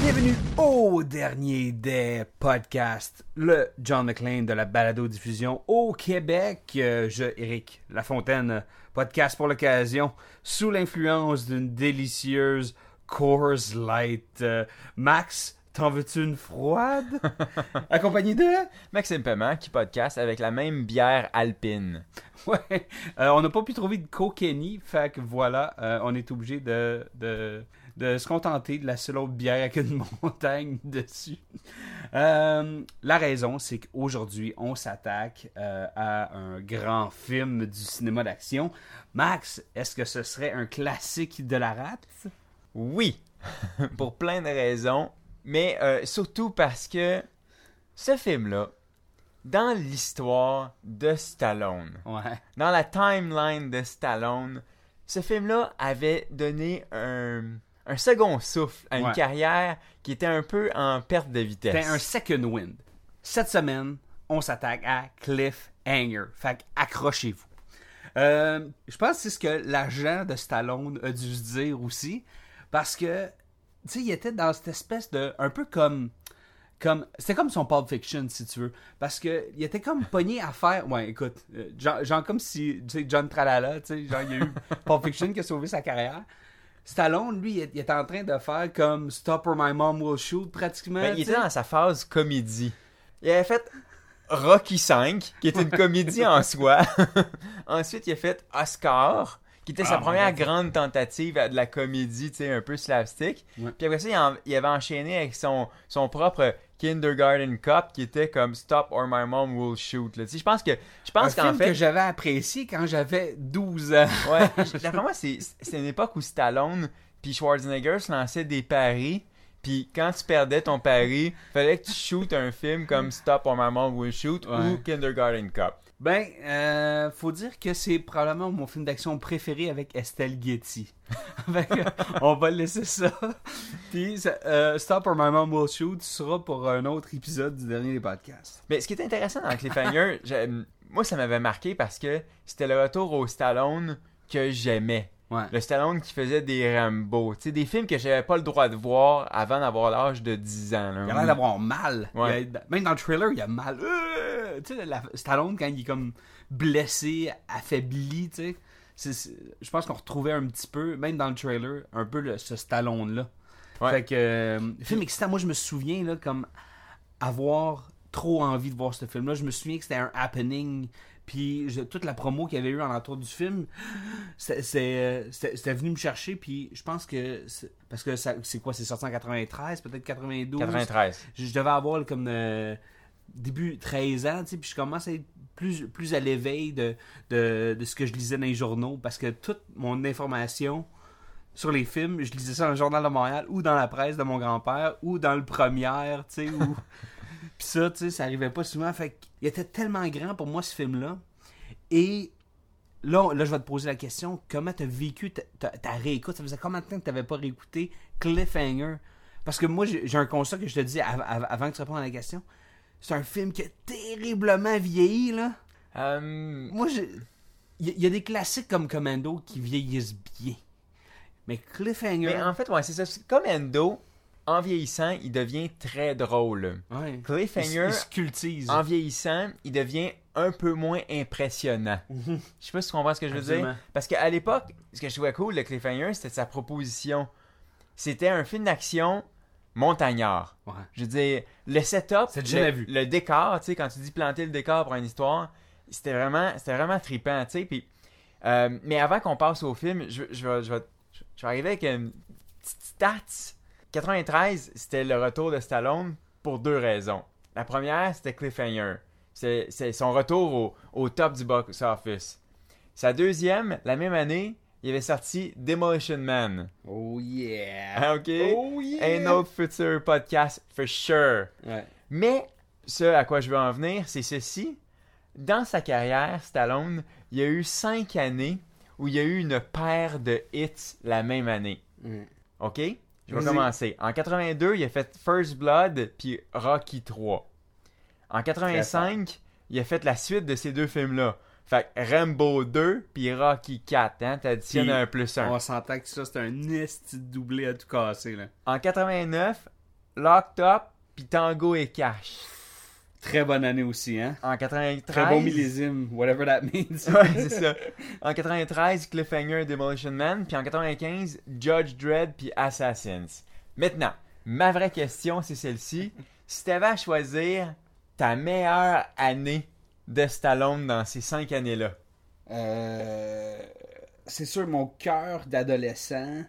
Bienvenue au dernier des podcasts, le John McClane de la balado-diffusion au Québec. Euh, je, Eric Lafontaine, podcast pour l'occasion, sous l'influence d'une délicieuse Coors Light. Euh, Max, t'en veux-tu une froide? Accompagné de... Maxime Paiement qui podcast avec la même bière alpine. Ouais, euh, on n'a pas pu trouver de Kokeni, fait que voilà, euh, on est obligé de, de, de se contenter de la seule autre bière avec une montagne dessus. Euh, la raison, c'est qu'aujourd'hui, on s'attaque euh, à un grand film du cinéma d'action. Max, est-ce que ce serait un classique de la rate? Oui, pour plein de raisons, mais euh, surtout parce que ce film-là, dans l'histoire de Stallone, Ouais. dans la timeline de Stallone, ce film-là avait donné un, un second souffle à une Ouais. carrière qui était un peu en perte de vitesse. C'était un second wind. Cette semaine, on s'attaque à Cliffhanger. Fait accrochez-vous. Euh, je pense que c'est ce que l'agent de Stallone a dû se dire aussi. Parce que, sais, il était dans cette espèce de. Un peu comme. Comme, c'était comme son Pulp Fiction, si tu veux. Parce que il était comme pogné à faire. Ouais, écoute, euh, genre, genre comme si, tu sais, John Tralala, tu sais, genre, il y a eu Pulp Fiction qui a sauvé sa carrière. Stallone, lui, il était en train de faire comme Stop or My Mom Will Shoot, pratiquement. Ben, il était dans sa phase comédie. Il avait fait Rocky 5, qui était une comédie en soi. Ensuite, il a fait Oscar, qui était sa Ah, mon première grande tentative de la comédie, tu sais, un peu slapstick. Ouais. Puis après ça, il, en- il avait enchaîné avec son, son propre Kindergarten Cop, qui était comme Stop or My Mom Will Shoot. là. Tu sais, je pense que, je pense qu'en film fait, que j'avais apprécié quand j'avais 12 ans. Ouais, d'après moi, c'est c'est une époque où Stallone puis Schwarzenegger se lançaient des paris. Puis quand tu perdais ton pari, fallait que tu shootes un film comme Stop or My Mom Will Shoot Ouais. ou Kindergarten Cop. Ben, euh, faut dire que c'est probablement mon film d'action préféré avec Estelle Getty. On va laisser ça. Puis, euh, Stop or My Mom Will Shoot sera pour un autre épisode du dernier des podcasts. Mais ce qui est intéressant dans Cliffhanger, moi ça m'avait marqué parce que c'était le retour au Stallone que j'aimais. Ouais. Le Stallone qui faisait des Rambo. Tu sais, des films que j'avais pas le droit de voir avant d'avoir l'âge de 10 ans. là. Il a l'air d'avoir mal. Ouais. Il a- même dans le trailer, il a mal. Euh, tu sais, la- Stallone, quand il est comme blessé, affaibli, tu sais. c'est- c'est- Je pense qu'on retrouvait un petit peu, même dans le trailer, un peu le- ce Stallone-là. Ouais. Fait que, euh, film excitant, moi je me souviens, là, comme avoir trop envie de voir ce film-là. Je me souviens que c'était un happening. Puis je- toute la promo qu'il y avait eu en entour du film, c'était venu me chercher. Puis je pense que. Parce que c'est quoi C'est sorti en 93, peut-être 92 93. je, je devais avoir comme euh, début 13 ans, tu sais, puis je commence à être plus, plus à l'éveil de, de, de ce que je lisais dans les journaux, parce que toute mon information sur les films, je lisais ça dans le Journal de Montréal, ou dans la presse de mon grand-père, ou dans le Première, tu sais, ou... Puis ça, tu sais, ça arrivait pas souvent, fait qu'il était tellement grand pour moi, ce film-là, et... Là, là, je vais te poser la question. Comment t'as vécu ta, ta- ta réécoute? Ça faisait combien de temps que t'avais pas réécouté Cliffhanger? Parce que moi, j'ai un constat que je te dis av- av- avant que tu répondes à la question. C'est un film qui a terriblement vieilli, là. Euh, Moi, j'ai- il y, a- il y a des classiques comme Commando qui vieillissent bien. Mais Cliffhanger... Mais en fait, ouais, c'est ça. Endo, en vieillissant, il devient très drôle. ouais. Cliffhanger, il, il se cultise. en vieillissant, il devient un peu moins impressionnant. Mhm. Je sais pas si tu comprends ce que je veux Absolument. dire. Parce qu'à l'époque, ce que je trouvais cool de Cliffhanger, c'était sa proposition. C'était un film d'action montagnard. Ouais. Je veux dire, le setup, le, vu. le décor, tu sais, quand tu dis planter le décor pour une histoire, c'était vraiment, c'était vraiment trippant, tu sais. Puis, euh, mais avant qu'on passe au film, je, je, vais, je, vais, je vais arriver avec une petite stats. 93, c'était le retour de Stallone pour deux raisons. La première, c'était Cliffhanger. C'est c'est son retour au, au top du box office. Sa deuxième, la même année, il avait sorti Demolition Man. Oh yeah! Ah, ok? Oh yeah! Un autre futur podcast, for sure. Ouais. Mais ce à quoi je veux en venir, c'est ceci. Dans sa carrière, Stallone, il y a eu cinq années où il y a eu une paire de hits la même année. Mm. OK? Je vais commencer. En 82, il a fait First Blood puis Rocky 3. En 85, il a fait la suite de ces deux films-là. Fait que Rambo 2 puis Rocky 4. Hein? T'additionnes un plus un. On s'entend que ça, c'est un esti doublé à tout casser, là. En 89, Locked Up puis Tango et Cash. Très bonne année aussi, hein? En 93... Très bon millésime, whatever that means. Ouais, c'est ça. En 93, Cliffhanger, Demolition Man. Puis en 95, Judge Dredd puis Assassins. Maintenant, ma vraie question, c'est celle-ci. Si t'avais à choisir ta meilleure année de Stallone dans ces cinq années-là, Euh, c'est sûr, mon cœur d'adolescent,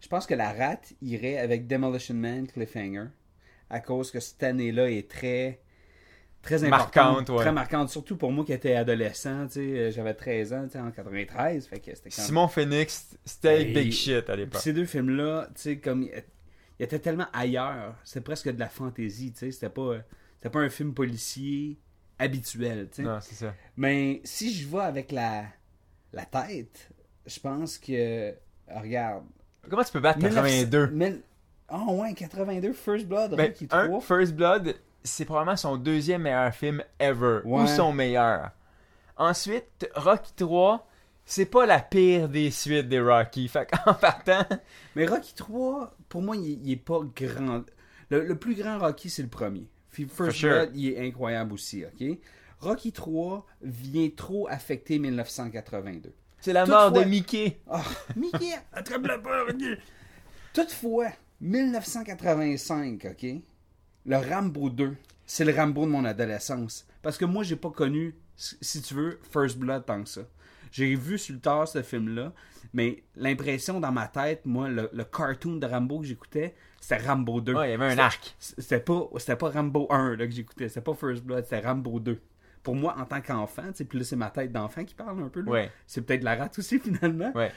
je pense que la rate irait avec Demolition Man, Cliffhanger, à cause que cette année-là est très très importante, Marquante, ouais. très marquante, surtout pour moi qui étais adolescent, euh, j'avais 13 ans, en 93, fait que c'était quand Simon Phoenix, c'était big shit à l'époque. ces deux films-là, tu sais, comme il était tellement ailleurs, c'était presque de la fantaisie, tu sais, c'était pas c'était pas un film policier habituel. Non, c'est ça. Mais si je vais avec la, la tête, je pense que. Regarde. Comment tu peux battre 82 Ah ouais, 82, First Blood, Ben, un, 3. First Blood, c'est probablement son deuxième meilleur film ever. Ouais. Ou son meilleur. Ensuite, Rocky 3, c'est pas la pire des suites des Rocky. Fait qu'en partant, Mais Rocky 3, pour moi, il, il est pas grand. Le, le plus grand Rocky, c'est le premier. First sure. Blood, il est incroyable aussi, ok? Rocky 3 vient trop affecter 1982. c'est la Toutefois- mort de Mickey. Ah, Mickey, attrape-le pas, Mickey. Toutefois, 1985, OK? Le Rambo 2, c'est le Rambo de mon adolescence. Parce que moi, j'ai pas connu, si tu veux, First Blood tant que ça. J'ai vu sur le tard ce film-là, mais l'impression dans ma tête, moi, le, le cartoon de Rambo que j'écoutais, c'était Rambo 2. Ouais, il y avait un arc. C'était pas, c'était pas Rambo 1 là, que j'écoutais, c'était pas First Blood, c'était Rambo 2. Pour moi, en tant qu'enfant, puis là, c'est ma tête d'enfant qui parle un peu. là. Ouais. C'est peut-être la rate aussi, finalement. Ouais.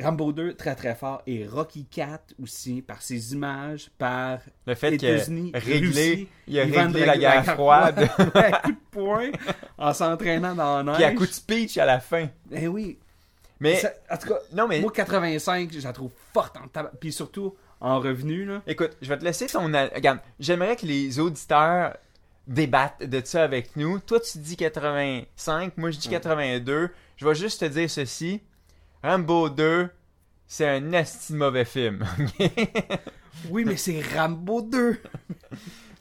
Rambo 2, très très fort. Et Rocky 4 aussi, par ses images, par Le fait qu'il a réglé, il a réglé la guerre froide. À coup de poing, en s'entraînant dans la neige. Puis à coup de speech à la fin. Eh oui. Mais, Ça- en tout cas, non mais, moi, 85, je la trouve forte en tabac. Puis surtout, en revenu, là. écoute, je vais te laisser ton... Regarde, j'aimerais que les auditeurs débattent de ça avec nous. Toi, tu dis 85, moi je dis 82. Je vais juste te dire ceci. Rambo 2, c'est un esti de mauvais film. Oui, mais c'est Rambo 2.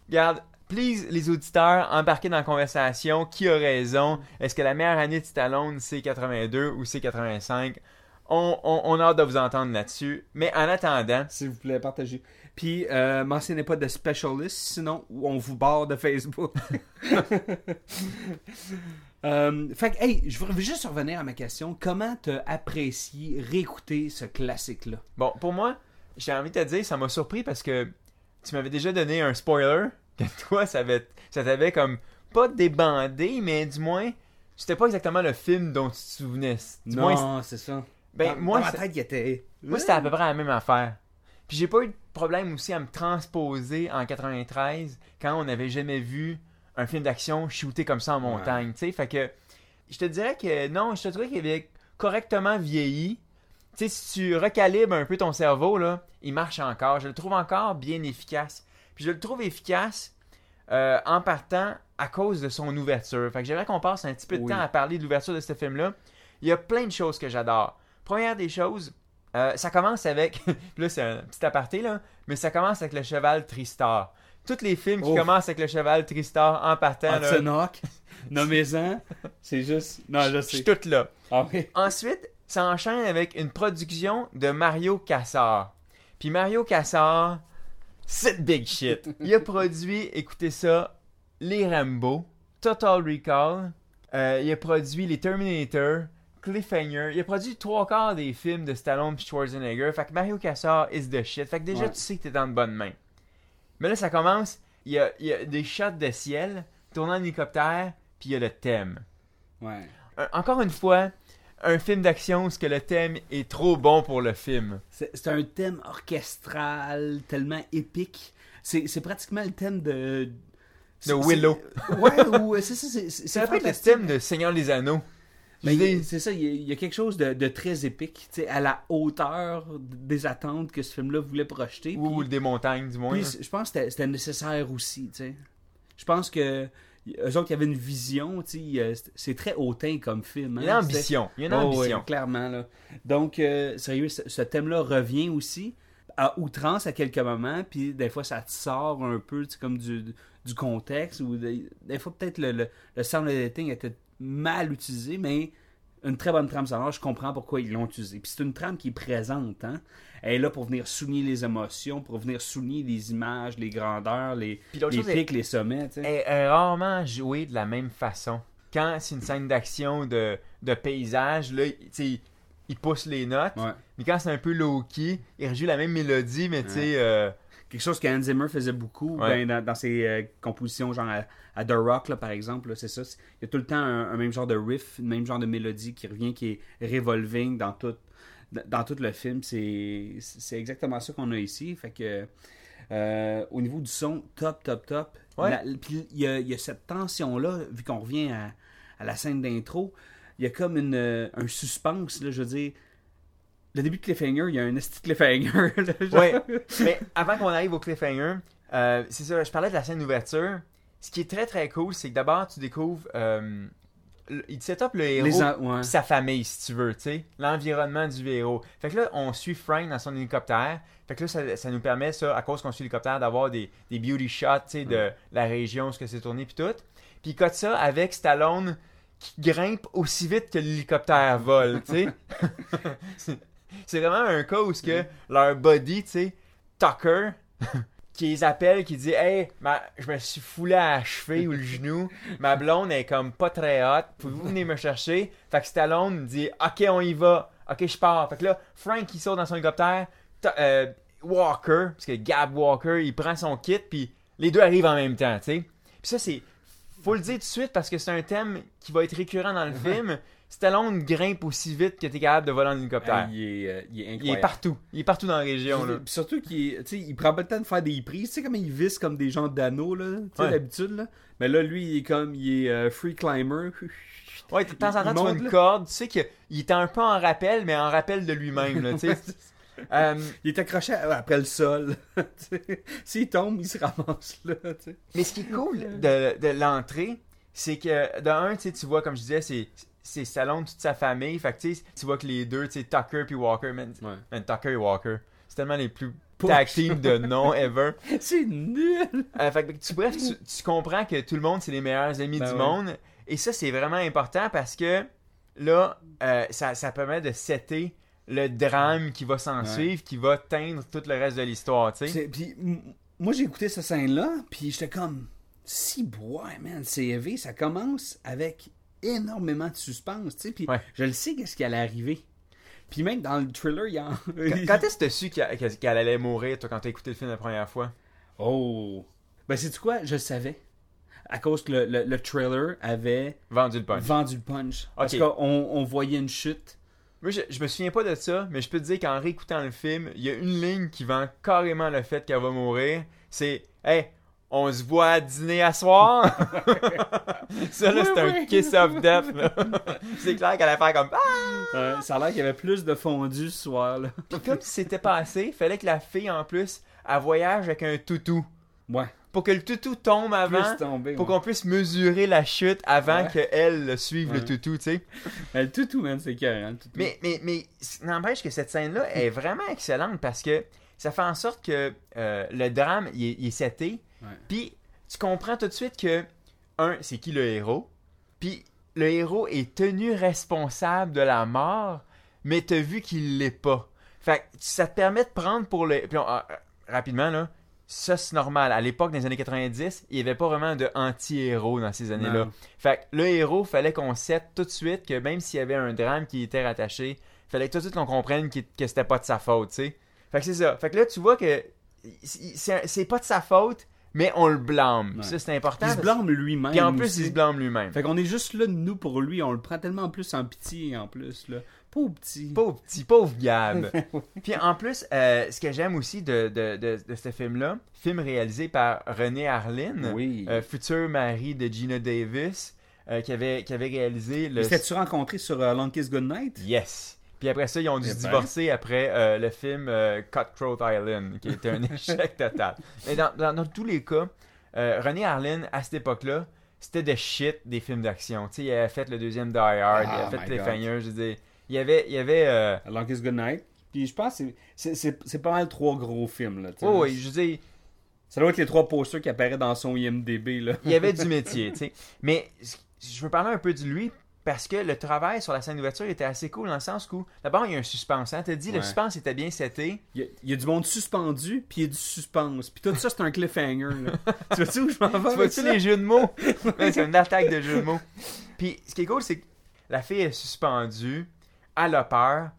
Regarde, please, les auditeurs, embarquez dans la conversation. Qui a raison? Est-ce que la meilleure année de Stallone, c'est 82 ou c'est 85? On, on, on a hâte de vous entendre là-dessus. Mais en attendant, S'il vous plaît, partagez. Puis, euh, mentionnez pas de specialist, sinon on vous barre de Facebook. Euh, fait que, hey, je veux juste revenir à ma question. Comment t'as apprécié réécouter ce classique-là? bon, pour moi, j'ai envie de te dire, ça m'a surpris parce que tu m'avais déjà donné un spoiler que toi, ça, avait- ça t'avait comme pas débandé, mais du moins, c'était pas exactement le film dont tu te souvenais. Du moins, non, c'est ça. ben, dans, moi, dans ma c'est- tête, il était... Moi, c'était à peu près la même affaire. Puis j'ai pas eu de problème aussi à me transposer en 93 quand on n'avait jamais vu un film d'action shooté comme ça en montagne, tu sais. Fait que je te dirais que non, je te dirais qu'il avait correctement vieilli. Tu sais, si tu recalibres un peu ton cerveau, là, il marche encore. Je le trouve encore bien efficace. Puis je le trouve efficace euh, en partant à cause de son ouverture. Fait que j'aimerais qu'on passe un petit peu de Oui. temps à parler de l'ouverture de ce film-là. Il y a plein de choses que j'adore. Première des choses, euh, ça commence avec. là, c'est un petit aparté, là. Mais ça commence avec le cheval Tristar. Tous les films qui Oh. commencent avec le cheval Tristar en partant, Hawk, nommez-en, c'est juste... Non, je je sais. suis toute là. Ah oui. Ensuite, ça enchaîne avec une production de Mario Cassar. Puis Mario Cassar, c'est big shit. Il a produit, écoutez ça, les Rambo, Total Recall, euh, il a produit les Terminator, Cliffhanger, il a produit trois quarts des films de Stallone et Schwarzenegger. Fait que Mario Cassar is the shit. Fait que déjà, Ouais. tu sais que t'es dans de bonnes mains. Mais là, ça commence, il y a, il y a des shots de ciel. tourné en hélicoptère, puis il y a le thème. Ouais. Un- encore une fois, un film d'action où ce que le thème est trop bon pour le film. C'est c'est un thème orchestral, tellement épique. C'est c'est pratiquement le thème de. c'est- Willow. c'est- Ouais, ou c'est ça. c'est- C'est Ça rappelle le thème de Seigneur des Anneaux. Mais c'est ça, il y, a, il y a quelque chose de, de très épique, tu sais, à la hauteur des attentes que ce film-là voulait projeter. ou puis- des montagnes, du moins. puis je pense que c'était- nécessaire aussi, tu sais. Je pense que eux autres, il y avait une vision, tu sais, c'est- très hautain comme film. Il y a hein, une c'était- ambition. Il y a une Oh, ambition. ouais, clairement, là. Donc, euh, sérieux, ce, ce thème-là revient aussi à outrance à quelques moments, puis des fois, ça te sort un peu, tu sais, comme du, du contexte, ou des, des fois, peut-être le, le, le sound editing était mal utilisé, mais une très bonne trame sonore, je comprends pourquoi ils l'ont utilisé. Puis c'est une trame qui est présente, hein. Elle est là pour venir souligner les émotions, pour venir souligner les images, les grandeurs, les, les est- pics, les sommets, sais. est, rarement joué de la même façon. Quand c'est une scène d'action de, de paysage, là, tu sais, il pousse les notes. Ouais. Mais quand c'est un peu low-key, il rejoue la même mélodie, mais tu sais... euh, quelque chose que Hans Zimmer faisait beaucoup Ouais. ben, dans, dans ses euh, compositions, genre à, à The Rock, là, par exemple. C'est ça. Il y a tout le temps un, un même genre de riff, un même genre de mélodie qui revient, qui est revolving dans tout, dans dans tout le film. C'est exactement ça qu'on a ici. Fait que, euh, au niveau du son, top, top, top. Ouais. Puis il y a, il y a cette tension-là, vu qu'on revient à, à la scène d'intro, il y a comme une, un suspense, là, je veux dire. Le début de Cliffhanger, il y a un esti Cliffhanger. là. Ouais. mais avant qu'on arrive au cliffhanger, euh, c'est ça, je parlais de la scène d'ouverture. Ce qui est très très cool, c'est que d'abord tu découvres... euh, il te set up le héros en- ouais. sa famille, si tu veux, tu sais. L'environnement du héros. Fait que là, on suit Frank dans son hélicoptère. Fait que là, ça, ça nous permet, ça, à cause qu'on suit l'hélicoptère, d'avoir des, des beauty shots, tu sais, de la région, ce que c'est tourné, puis tout. Puis il cote ça avec Stallone qui grimpe aussi vite que l'hélicoptère vole, tu sais. C'est- vraiment un cas où ce que leur body, tu sais, Tucker, qui les appelle, qui dit Hey, ma- je me suis foulé à la cheville ou le genou, ma blonde est comme pas très hot, pouvez-vous venir me chercher? Fait que Stallone dit Ok, on y va, ok, je pars. Fait que là, Frank il saute dans son hélicoptère, euh, Walker, parce que Gab Walker, il prend son kit, puis les deux arrivent en même temps, tu sais. Puis ça, c'est. Faut le dire tout de suite parce que c'est un thème qui va être récurrent dans le film. Stallone grimpe aussi vite que t'es capable de voler en hélicoptère. Ah, il, est, euh, il est incroyable. il est partout. Il est partout dans la région, là. Surtout qu'il est- tu sais, il prend pas le temps de faire des prises. Tu sais comment il visse comme des gens d'anneaux, là, tu sais, Ouais. d'habitude, là. Mais là, lui, il est comme, il est euh, free climber. Ouais, de temps en Il temps, tu vois monte, une là. corde. Tu sais qu'il est un peu en rappel, mais en rappel de lui-même, là, tu sais. Euh, il est accroché après le sol. S'il tombe, il se ramasse là, mais ce qui est cool de, de l'entrée, c'est que, de un, tu sais, tu vois, comme je disais, c'est c'est Stallone, toute sa famille. Fait que, tu vois que les deux, tu sais, Tucker puis Walker, man, Ouais. man, Tucker et Walker, c'est tellement les plus tag team de nom ever. C'est nul! Euh, fait que, tu, bref, tu, tu comprends que tout le monde, c'est les meilleurs amis Ben du ouais. monde. Et ça, c'est vraiment important parce que là, euh, ça, ça permet de setter le drame qui va s'en Ouais. suivre, qui va teindre tout le reste de l'histoire, tu sais. C'est- Puis, m- moi, j'ai écouté cette scène-là, puis j'étais comme, si bois, man, CV, ça commence avec énormément de suspense, tu sais. Puis, Ouais. je le sais qu'est-ce qui allait arriver. Puis même dans le thriller, il y a... Quand, est-ce que tu su qu'elle allait mourir, toi, quand t'as écouté le film la première fois? Oh! Ben, c'est quoi? Je le savais. À cause que le, le- le trailer avait Vendu le punch. vendu le punch. Parce Ok. qu'on on voyait une chute. Moi, je, je me souviens pas de ça, mais je peux te dire qu'en réécoutant le film, il y a une ligne qui vend carrément le fait qu'elle va mourir. C'est Hey, on se voit à dîner à soir? ça, là, Oui, c'est un kiss of death. là. c'est clair qu'elle allait faire comme Ah! Euh, ça a l'air qu'il y avait plus de fondu ce soir-là. Puis comme si c'était pas assez, fallait que la fille, en plus, elle voyage avec un toutou. Ouais. Pour que le toutou tombe avant, pour ouais. qu'on puisse mesurer la chute avant Ouais. qu'elle suive le toutou, tu sais. Mais le toutou, man, c'est carré. Le toutou. Mais, mais, mais n'empêche que cette scène-là est vraiment excellente parce que ça fait en sorte que euh, le drame, il est, il est seté. Ouais. Puis tu comprends tout de suite que, un, c'est qui le héros? Puis le héros est tenu responsable de la mort, mais t'as vu qu'il l'est pas. Fait que ça te permet de prendre pour le... Puis on- ah, ah, rapidement, là, ça c'est normal. À l'époque, dans les années 90, il n'y avait pas vraiment de anti-héros dans ces années-là. Fait que le héros, fallait qu'on sait tout de suite que même s'il y avait un drame qui était rattaché, fallait que tout de suite qu'on comprenne qu'il- que c'était pas de sa faute, tu sais. Fait que c'est ça. Fait que là, tu vois que c'est pas de sa faute, mais on le blâme. Ouais. Ça, c'est important. Il se blâme lui-même. Puis en plus, aussi. il se blâme lui-même. Fait qu'on est juste là, nous, pour lui. On le prend tellement plus en pitié, en plus, là. Pauvre petit. Pauvre petit, pauvre Gab. Puis en plus, euh, ce que j'aime aussi de, de, de, de ce film-là, film réalisé par René Harlin, Oui. euh, futur mari de Gina Davis, euh, qui, avait, qui avait réalisé le... Ils s'étaient-tu rencontrés sur euh, Long Kiss Goodnight? Yes. Puis après ça, ils ont dû Eh se ben. divorcer après euh, le film euh, Cutthroat Island, qui était un échec total. Mais dans, dans- dans tous les cas, euh, René Harlin, à cette époque-là, c'était de shit des films d'action. Tu sais, il avait fait le deuxième Die Hard, il Ah, avait fait my Cliffhanger, je veux dire, il y avait... Il y avait euh, Long Kiss Goodnight. Puis je pense que c'est- pas mal trois gros films, là. oh, oui, je veux dire, Ça doit être les trois posters qui apparaissent dans son IMDB, là. il y avait du métier, tu sais. Mais je veux parler un peu de lui parce que le travail sur la scène d'ouverture était assez cool dans le sens où, d'abord, il y a un suspense. Hein? T'as dit, le suspense était bien seté. Il y, a, il y a du monde suspendu, puis il y a du suspense. Puis tout ça, c'est un cliffhanger, là. tu vois-tu où je m'en vais Tu vois-tu les jeux de mots? Ouais, c'est une attaque de jeux de mots. Puis, ce qui est cool, c'est que la fille est suspendue, elle a peur.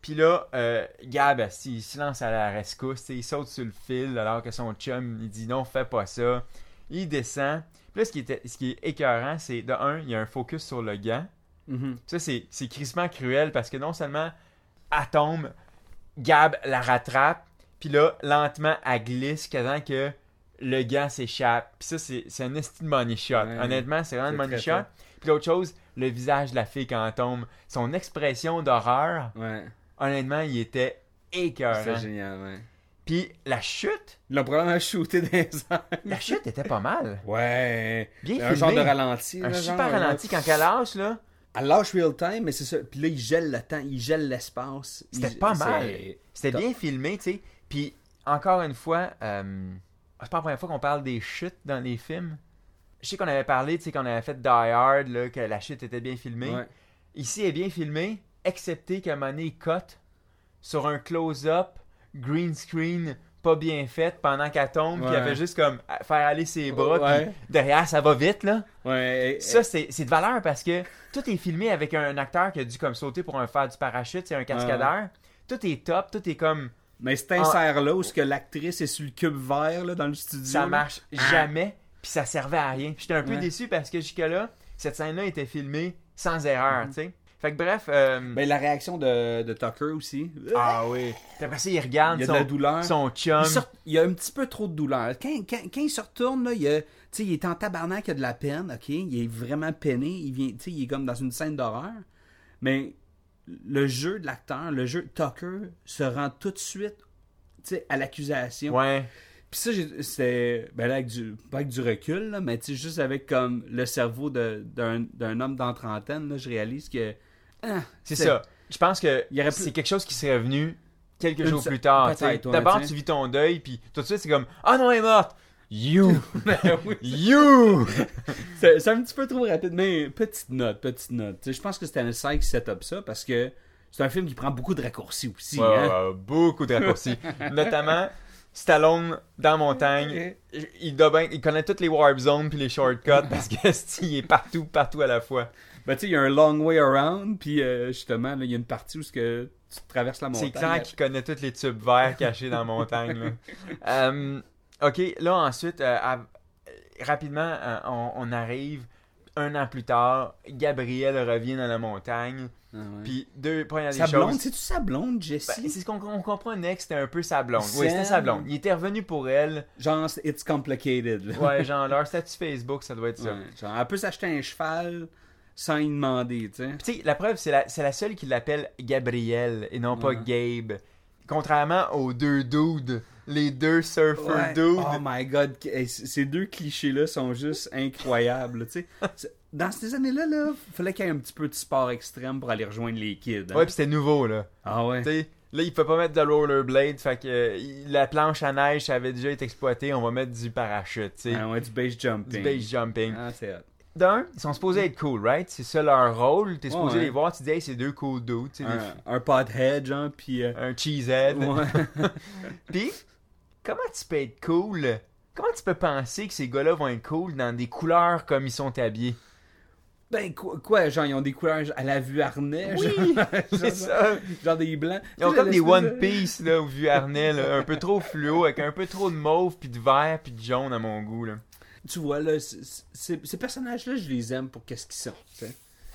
Puis là, euh, Gab, il se lance à la rescousse, il saute sur le fil alors que son chum, il dit non, fais pas ça. Il descend. Puis là, ce qui, était, ce qui est écœurant, c'est de un, il y a un focus sur le gant. Mhm. Ça, c'est, c'est crissement cruel parce que non seulement elle tombe, Gab la rattrape, puis là, lentement, elle glisse quasiment que le gant s'échappe. Puis ça, c'est, c'est un esti de money shot. Ouais. Honnêtement, c'est vraiment C'est money shot. Puis l'autre chose, le visage de la fille quand elle tombe, son expression d'horreur, Ouais. honnêtement, il était C'est écœurant. génial, ouais. Puis la chute, Il a probablement shooté dans les airs. la chute était pas mal. Ouais. Bien un genre de filmé. ralenti. Un là, super genre, ralenti quand elle lâche, là. Elle lâche real time, mais c'est ça. Puis là, il gèle le temps, il gèle l'espace. C'était Il- pas mal. C'était bien filmé, tu sais. Puis, encore une fois, euh, c'est pas la première fois qu'on parle des chutes dans les films. Je sais qu'on avait parlé, tu sais, qu'on avait fait Die Hard, là, que la chute était bien filmée. Ouais. Ici, elle est bien filmée, excepté qu'à un moment donné, il cut sur un close-up, green screen, pas bien fait, pendant qu'elle tombe, puis elle fait juste comme faire aller ses bras, puis derrière, ça va vite, là. Ouais. Ça, c'est de valeur parce que tout est filmé avec un acteur qui a dû comme sauter pour un faire du parachute, c'est un cascadeur. Tout est top, tout est comme Mais c'est insert-là où ce que l'actrice est sur le cube vert là, dans le studio. ça marche jamais, puis ça servait à rien. J'étais un peu Ouais. déçu parce que jusque-là, cette scène-là était filmée sans erreur, tu sais. Fait que bref, euh, Ben, la réaction de, de Tucker aussi. ah oui. Après ça, il regarde Il y a son, de la douleur. son chum. Il, sort- il y a un petit peu trop de douleur. Quand, quand, quand il se retourne, là, il, a- il est en tabarnak, il a de la peine, ok? Il est vraiment peiné. Il, vient, il est comme dans une scène d'horreur. Mais le jeu de l'acteur, le jeu de Tucker, se rend tout de suite à l'accusation. Ouais. Puis ça, c'est. Ben là, avec du, pas avec du recul, là, mais juste avec comme le cerveau d'un homme dans trentaine, là, je réalise que. Ah, C'est ça. Je pense que plus- c'est quelque chose qui serait venu quelques Une jours plus tard. D'abord, tu vis ton deuil, puis tout de suite, c'est comme Ah non, elle est morte! You! Ben you! C'est un petit peu trop rapide, mais petite note, petite note. Je pense que site qui set up ça parce que c'est un film qui prend beaucoup de raccourcis aussi. Ouais, hein. ouais, beaucoup de raccourcis. Notamment, Stallone dans la montagne, il, doit bien- il connaît toutes les warp zones puis les shortcuts parce que il est partout, partout à la fois. Ben, tu sais, il y a un long way around, puis euh, justement, il y a une partie où ce que tu traverses la montagne. C'est clair qu'il connaît tous les tubes verts cachés dans la montagne. là. Euh, ok, là ensuite, euh, à- rapidement, euh, on, on arrive un an plus tard. Gabriel revient dans la montagne. Ah ouais. Puis deux premières des Sa blonde, choses. c'est-tu sa blonde, Jessie? Ben, c'est ce qu'on on comprenait que c'était un peu sa blonde. Oui, c'était sa blonde. Il était revenu pour elle. Genre, it's complicated. là. Ouais, genre leur statut Facebook, ça doit être ça. Ouais, genre, elle peut s'acheter un cheval sans y demander, tu sais. La preuve, c'est la, la seule qui l'appelle Gabriel et non pas Ouais. Gabe. Contrairement aux deux dudes, les deux surfer Ouais. dudes. Oh my god, ces deux clichés-là sont juste incroyables. tu sais. Dans ces années-là, là, fallait qu'il y ait un petit peu de sport extrême pour aller rejoindre les kids. hein. Ouais, puis c'était nouveau, là. Ah ouais. Tu sais, là, il peut pas mettre de rollerblade, fait que euh, la planche à neige, ça avait déjà été exploité, on va mettre du parachute, tu sais. Ah ouais, du base jumping. Du base jumping. Ah, c'est hot. D'un, ils sont supposés être cool, right? C'est ça leur rôle. T'es supposé Ouais. les voir, tu dis, hey, c'est deux cool dudes, tu sais, des- Un, un pothead, genre, puis... euh, un cheesehead. ouais. Puis, comment tu peux être cool? Comment tu peux penser que ces gars-là vont être cool dans des couleurs comme ils sont habillés? Ben, quoi, quoi, genre, ils ont des couleurs à la vue harnais, Oui, genre, c'est ça. genre des blancs. Ils ont comme des One Piece, là, au vu harnais, là, un peu trop fluo, avec un peu trop de mauve, puis de vert, puis de jaune à mon goût, là. Tu vois, là, ces personnages-là, je les aime pour qu'est-ce qu'ils sont.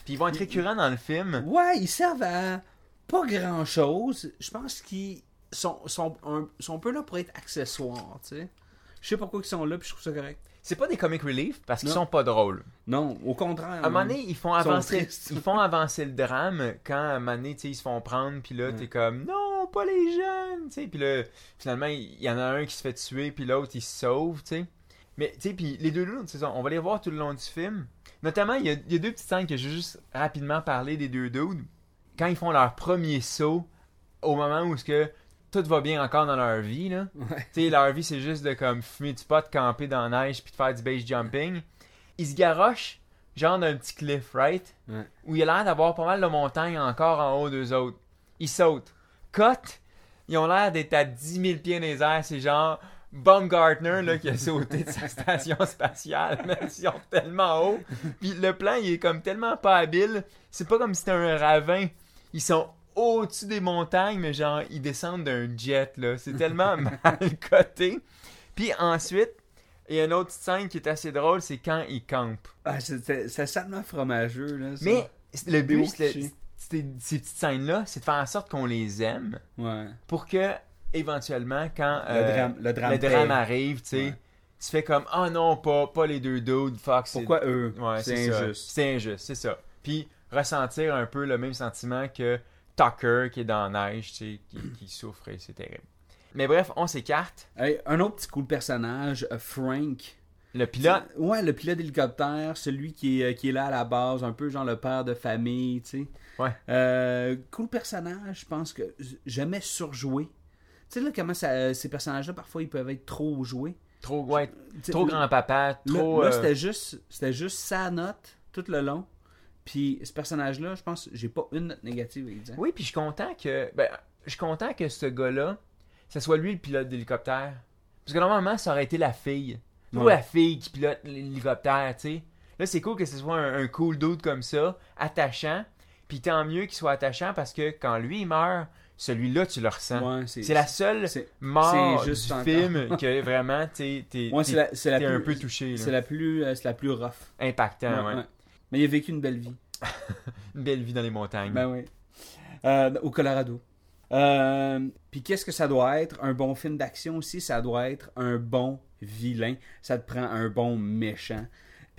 Puis ils vont être récurrents dans le film. Ouais, ils servent à pas grand-chose. Je pense qu'ils sont, sont, un, sont un peu là pour être accessoires. Je sais pourquoi ils sont là, puis je trouve ça correct. C'est pas des comic relief parce qu'ils sont pas drôles. Non, au contraire. À un moment donné, ils font avancer, ils font avancer le drame quand à un moment donné, ils se font prendre, puis là, t'es comme non, pas les jeunes, tu sais, puis là, finalement, il y en a un qui se fait tuer, puis l'autre il se sauve, tu sais. Mais tu sais, puis les deux dudes, c'est ça, on va les voir tout le long du film. Notamment, il y a, il y a deux petites scènes que je vais juste rapidement parler des deux dudes. Quand ils font leur premier saut, au moment où ce que tout va bien encore dans leur vie, là. Ouais. Tu sais, leur vie, c'est juste de comme fumer du pot, camper dans la neige, puis de faire du base jumping. Ils se garochent, genre d'un petit cliff, right? Ouais. Où il a l'air d'avoir pas mal de montagnes encore en haut d'eux autres. Ils sautent. Cut! Ils ont l'air d'être à 10 000 pieds dans les airs. C'est genre Baumgartner là, qui a sauté de sa station spatiale. man. Ils sont tellement haut. Puis le plan, il est comme tellement pas habile. C'est pas comme si c'était un ravin. Ils sont au-dessus des montagnes, mais genre, ils descendent d'un jet, là. C'est tellement mal coté. Puis ensuite, il y a une autre scène qui est assez drôle, c'est quand ils campent. Ah, c'est salement fromageux, là. ça. Mais le but, c'est- ces petites scènes-là, c'est de faire en sorte qu'on les aime Ouais. pour que, éventuellement, quand Le euh, drame, le drame. le drame paye. arrive, tu sais, Ouais. tu fais comme, oh non, pas, pas les deux dudes, c'est- Pourquoi eux? Ouais, C'est injuste. C'est injuste, c'est ça. Puis ressentir un peu le même sentiment que Tucker qui est dans la neige, tu sais, qui, qui souffre et c'est terrible. Mais bref, on s'écarte. Hey, un autre petit cool personnage, euh, Frank. Le pilote, Ouais, le pilote d'hélicoptère, celui qui est, qui est là à la base, un peu genre le père de famille, tu sais. Ouais. Euh, cool personnage, je pense que jamais surjoué. Tu sais, là, comment ça, ces personnages-là, parfois, ils peuvent être trop joués. trop, ouais, trop grand-papa, trop... là, euh, c'était juste, c'était juste sa note tout le long. Puis ce personnage-là, je pense, j'ai pas une note négative à. Oui, puis je suis content que. Ben, je suis content que ce gars-là, ce soit lui le pilote d'hélicoptère. Parce que normalement, ça aurait été la fille. Ou Ouais. la fille qui pilote l'hélicoptère, tu sais. Là, c'est cool que ce soit un, un cool dude comme ça, attachant. Puis tant mieux qu'il soit attachant parce que quand lui il meurt, celui-là, tu le ressens. Ouais, c'est, la seule mort juste du film que vraiment, t'es ouais, un peu touché. C'est la plus, euh, c'est la plus rough. Impactant, ouais. Mais il a vécu une belle vie. Une belle vie dans les montagnes. Ben oui. Euh, au Colorado. Euh, Puis qu'est-ce que ça doit être? Un bon film d'action aussi, ça doit être un bon vilain. Ça te prend un bon méchant.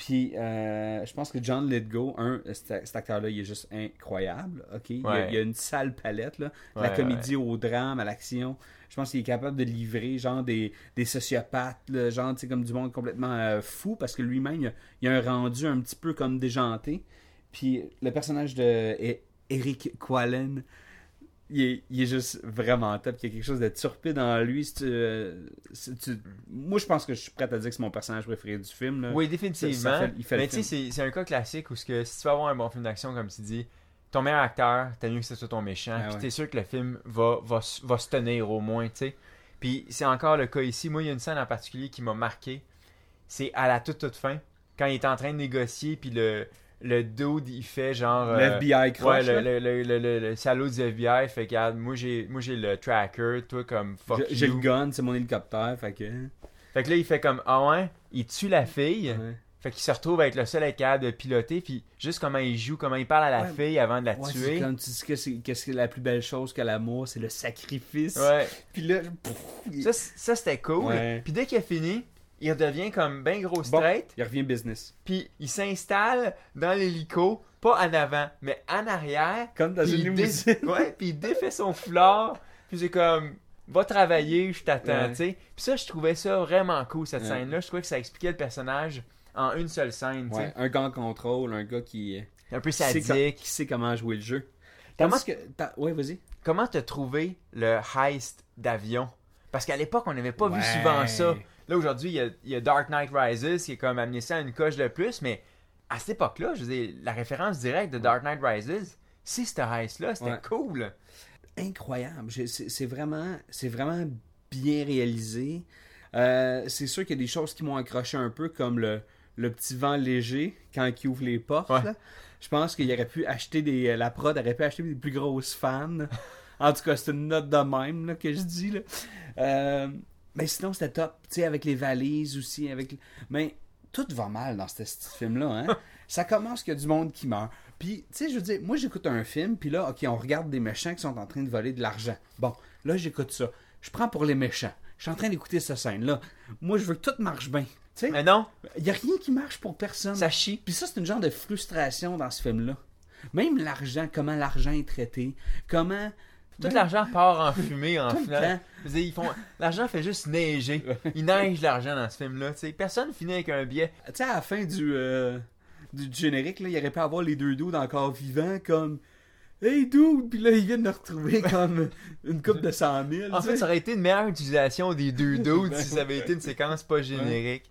Puis euh, je pense que John Lithgow, un, cet, acteur-là, il est juste incroyable. Ok, il, a, il a une sale palette là, de la Ouais, comédie au drame, à l'action. Je pense qu'il est capable de livrer genre des, des sociopathes, là, genre tu sais, comme du monde complètement euh, fou parce que lui-même il a, il a un rendu un petit peu comme déjanté. Puis le personnage de Eric Quallen, il est, il est juste vraiment top. Il y a quelque chose de turpé dans lui. Si tu, euh, si tu- Moi, je pense que je suis prêt à dire que c'est mon personnage préféré du film. là. Oui, définitivement. Ça- ça fait- il fait le mais tu sais, c'est un cas classique où que, si tu veux avoir un bon film d'action, comme tu dis, ton meilleur acteur, t'as mieux que ce soit ton méchant. Ah puis ouais. t'es sûr que le film va, va, va se tenir au moins, tu sais. Puis c'est encore le cas ici. Moi, il y a une scène en particulier qui m'a marqué. C'est à la toute, toute fin, quand il est en train de négocier, puis le, le dude, il fait genre. Le euh, FBI croche. Ouais, le, le, le, le, salaud du FBI fait que regarde, moi j'ai moi j'ai le tracker, toi comme fuck J'ai- le gun, c'est mon hélicoptère. Fait que. Fait que là il fait comme ah ouais, il tue la fille. Ouais. Fait qu'il se retrouve avec le seul être capable de piloter, puis juste comment il joue, comment il parle à la Ouais. fille avant de la Ouais, tuer. comme tu dis que c'est qu'est-ce que la plus belle chose que l'amour, c'est le sacrifice. Ouais. Puis là, pff, Ça, ça c'était cool. Puis dès qu'il a fini, il redevient comme ben gros Bon. straight, il revient business. puis il s'installe dans l'hélico, pas en avant, mais en arrière. Comme dans une limousine. Ouais, puis il défait son foulard, puis c'est comme va travailler, je t'attends, Ouais. tu sais. Puis ça, je trouvais ça vraiment cool cette Ouais. scène-là. Je trouvais que ça expliquait le personnage en une seule scène, tu sais. Un gars en contrôle, un gars qui, Un peu sait, sadique. qui sait comment jouer le jeu. Comment- que. t'as- Ouais, vas-y. Comment t'as trouvé le heist d'avion? Parce qu'à l'époque, on n'avait pas vu souvent ça. Là, aujourd'hui, il y a, il y a Dark Knight Rises qui est comme amené ça à une coche de plus, mais à cette époque-là, je veux dire, la référence directe de Dark Knight Rises, c'est ce heist-là, c'était Ouais. cool. incroyable. C'est vraiment, c'est vraiment bien réalisé. Euh, c'est sûr qu'il y a des choses qui m'ont accroché un peu, comme le, le petit vent léger quand il ouvre les portes. Ouais. là. Je pense qu'il aurait pu acheter des. La prod aurait pu acheter des plus grosses fans. en tout cas, c'est une note de même là, que je dis. Là. Euh, mais sinon, c'était top. Tu sais, avec les valises aussi. avec Mais tout va mal dans ce film-là. Hein? Ça commence qu'il y a du monde qui meurt. Puis, tu sais, je veux dire, moi, j'écoute un film, puis là, OK, on regarde des méchants qui sont en train de voler de l'argent. Bon, là, j'écoute ça. Je prends pour les méchants. Je suis en train d'écouter cette scène-là. Moi, je veux que tout marche bien. Mais non, il n'y a rien qui marche pour personne. ça chie. Puis ça, c'est une genre de frustration dans ce film-là. Même l'argent, comment l'argent est traité, comment... Tout l'argent part en fumée en Tout le final. temps. Je veux dire, ils font... L'argent fait juste neiger. Il neige l'argent dans ce film-là. Personne finit avec un billet. Tu sais, à la fin du, euh, du générique, là, il aurait pu avoir les deux dos encore vivants, comme... Hey dude! Puis là, ils viennent de retrouver comme une coupe de 100 000. En fait, ça aurait été une meilleure utilisation des deux dudes Ben si ça avait été une séquence pas générique.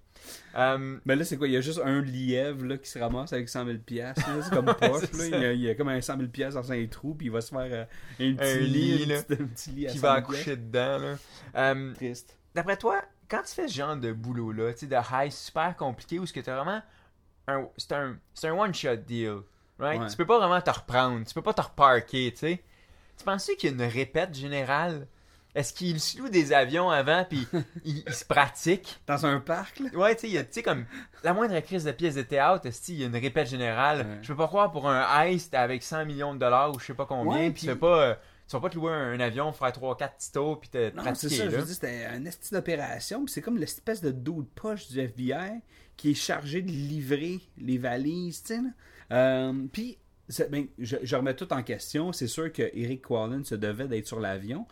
Euh, Mais là, c'est quoi? Il y a juste un lièvre là, qui se ramasse avec 100 000 piastres. C'est comme ça. Il, y a, il y a comme un 100 000 piastres dans un trou, puis il va se faire euh, un petit Un lit, là, petit, un petit lit à qui 100 va 000 accoucher dedans. Là. Euh, Triste. D'après toi, quand tu fais ce genre de boulot-là, de high super compliqué, où ce que tu vraiment. C'est un, un one-shot deal. Right? Ouais. Tu peux pas vraiment te reprendre. Tu peux pas te reparker, tu sais. Tu penses qu'il y a une répète générale? Est-ce qu'il se loue des avions avant puis il, il se pratique? Dans un parc, là? Ouais, tu sais, il tu comme la moindre crise de pièce de théâtre, qu'il y a une répète générale? Ouais. Je peux pas croire pour un heist avec 100 millions de dollars ou je sais pas combien, Ouais, puis tu fais pas. euh, tu vas pas te louer un, un avion, faire 3-4 petits tours, puis te Non, c'est ça, je veux dire, c'était un esti d'opération, puis c'est comme l'espèce de dos de poche du FBI qui est chargé de livrer les valises, tu sais. Euh, puis, ben, je, je remets tout en question. C'est sûr que Eric Quallen se devait d'être sur l'avion.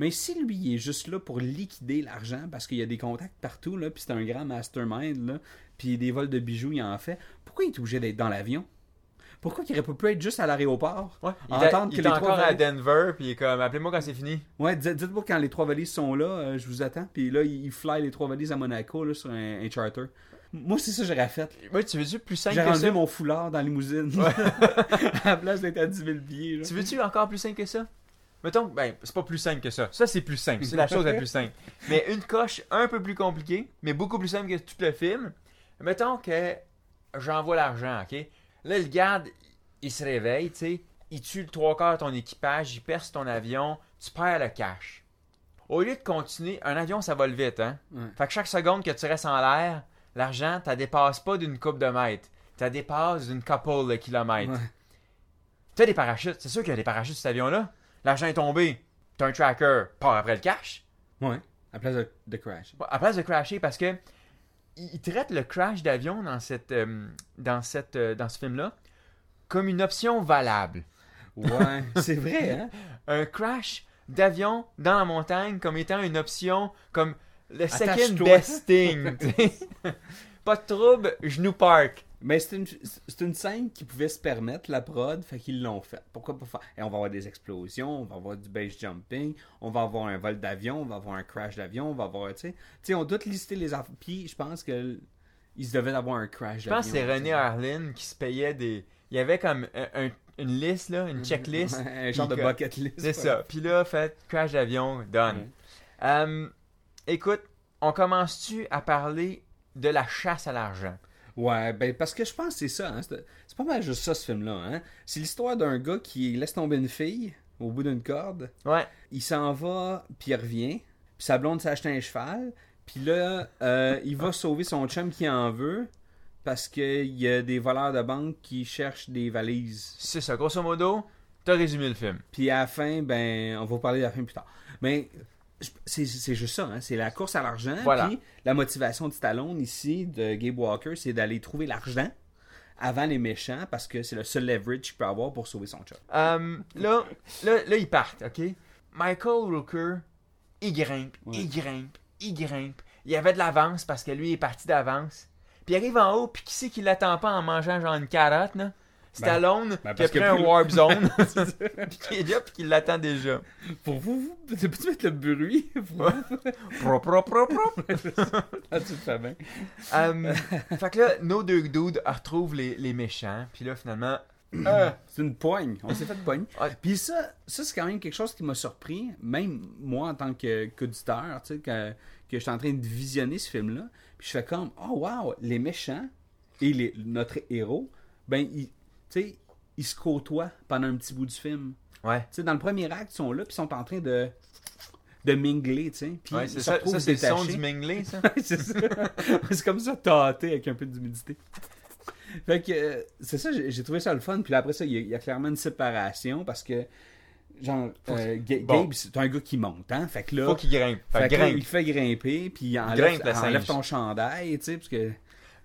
Mais si lui, il est juste là pour liquider l'argent, parce qu'il y a des contacts partout, là, puis c'est un grand mastermind, là, puis des vols de bijoux, il en fait, pourquoi il est obligé d'être dans l'avion? Pourquoi il aurait pas pu être juste à l'aéroport? Ouais, il, que est les encore trois à Denver, puis il est comme, appelez-moi quand c'est fini. Ouais, dites- dites-moi quand les trois valises sont là, euh, je vous attends. Puis là, il fly les trois valises à Monaco là, sur un, un charter. Moi, c'est ça que j'aurais fait. Moi, tu veux-tu plus simple J'ai que enlevé ça? mon foulard dans la limousine. à la place d'être à 10 000 billets. là. Tu veux-tu encore plus simple que ça? Mettons, ben, c'est pas plus simple que ça. Ça, c'est plus simple. C'est la chose la plus simple. Mais une coche un peu plus compliquée, mais beaucoup plus simple que tout le film. Mettons que j'envoie l'argent, ok? Là, le garde, il se réveille, tu sais. Il tue le trois quarts de ton équipage, il perce ton avion, tu perds le cash. Au lieu de continuer, un avion, ça vole vite, hein? Fait que chaque seconde que tu restes en l'air, l'argent, t'as dépasse pas d'une coupe de mètres. T'as dépasse d'une couple de kilomètres. Ouais. T'as des parachutes. C'est sûr qu'il y a des parachutes sur cet avion-là. L'argent est tombé. T'as un tracker. Part après le cash. Ouais, à la place de, de crash. À place de crasher, parce que il traite le crash d'avion dans cette euh, dans cette euh, dans ce film-là comme une option valable. Ouais, c'est vrai, hein? Un crash d'avion dans la montagne comme étant une option comme le second best thing. Pas de trouble, je nous park. Mais c'est une, une scène qui pouvait se permettre, la prod, fait qu'ils l'ont fait. Pourquoi pas faire? Et on va avoir des explosions, on va avoir du base jumping, on va avoir un vol d'avion, on va avoir un crash d'avion, on va avoir, tu sais. On doit lister les affaires. Puis je pense que il se devait d'avoir un crash Je pense que c'est d'avion, René. Harlin qui se payait des. Il y avait comme un- un- une liste, là, une checklist. un genre de bucket list. C'est ça. Puis là, fait crash d'avion, done. Euh, écoute, on commence-tu à parler de la chasse à l'argent? Ouais, ben parce que je pense que c'est ça. Hein? C'est pas mal juste ça, ce film-là. Hein? C'est l'histoire d'un gars qui laisse tomber une fille au bout d'une corde. Ouais. Il s'en va, puis il revient. Puis sa blonde s'est acheté un cheval. Puis là, euh, il va sauver son chum qui en veut. Parce qu'il y a des voleurs de banque qui cherchent des valises. C'est ça. Grosso modo, t'as résumé le film. Puis à la fin, ben, on va parler de la fin plus tard. Mais c'est juste ça, hein? c'est la course à l'argent. Voilà. Puis la motivation de Stallone ici, de Gabe Walker, c'est d'aller trouver l'argent avant les méchants parce que c'est le seul leverage qu'il peut avoir pour sauver son chum. Euh, là, là, là, ils partent, OK? Michael Rooker, il grimpe, Ouais. il grimpe, il grimpe. Il avait de l'avance parce que lui, il est parti d'avance. Puis il arrive en haut, puis qui c'est qui l'attend pas en mangeant genre une carotte, là? Stallone, ben qui a pris un plus- warp zone, puis qui est là, puis qui l'attend déjà. Pour vous, vous tu peux mettre le bruit? Pro, pro, pro, pro. ah, tu fais bien. Euh, fait que là, nos deux dudes retrouvent les, les méchants, puis là, finalement, euh, C'est une poigne. On s'est fait poigne. Ouais. Puis ça, ça c'est quand même quelque chose qui m'a surpris, même moi en tant que qu'auditeur, tu sais, que, que j'étais en train de visionner ce film-là. Puis je fais comme, oh wow, les méchants et les- notre héros, ben, ils, tu sais, ils se côtoient pendant un petit bout du film. Ouais. Tu sais, dans le premier acte, ils sont là, puis ils sont en train de, de mingler, tu sais. Puis Ouais, c'est ça, ça c'est le son du minglé, ça? C'est ça. c'est comme ça, tâté avec un peu d'humidité. Fait que, euh, c'est ça, j'ai trouvé ça le fun. Puis là, après ça, il y, a- il y a clairement une séparation parce que, genre, euh, Bon. Gabe, c'est un gars qui monte, hein. Fait que là, Faut qu'il grimpe. Fait, fait là, grimpe. il fait grimper, puis il enlève, Grimpe enlève ton chandail, tu sais, parce que.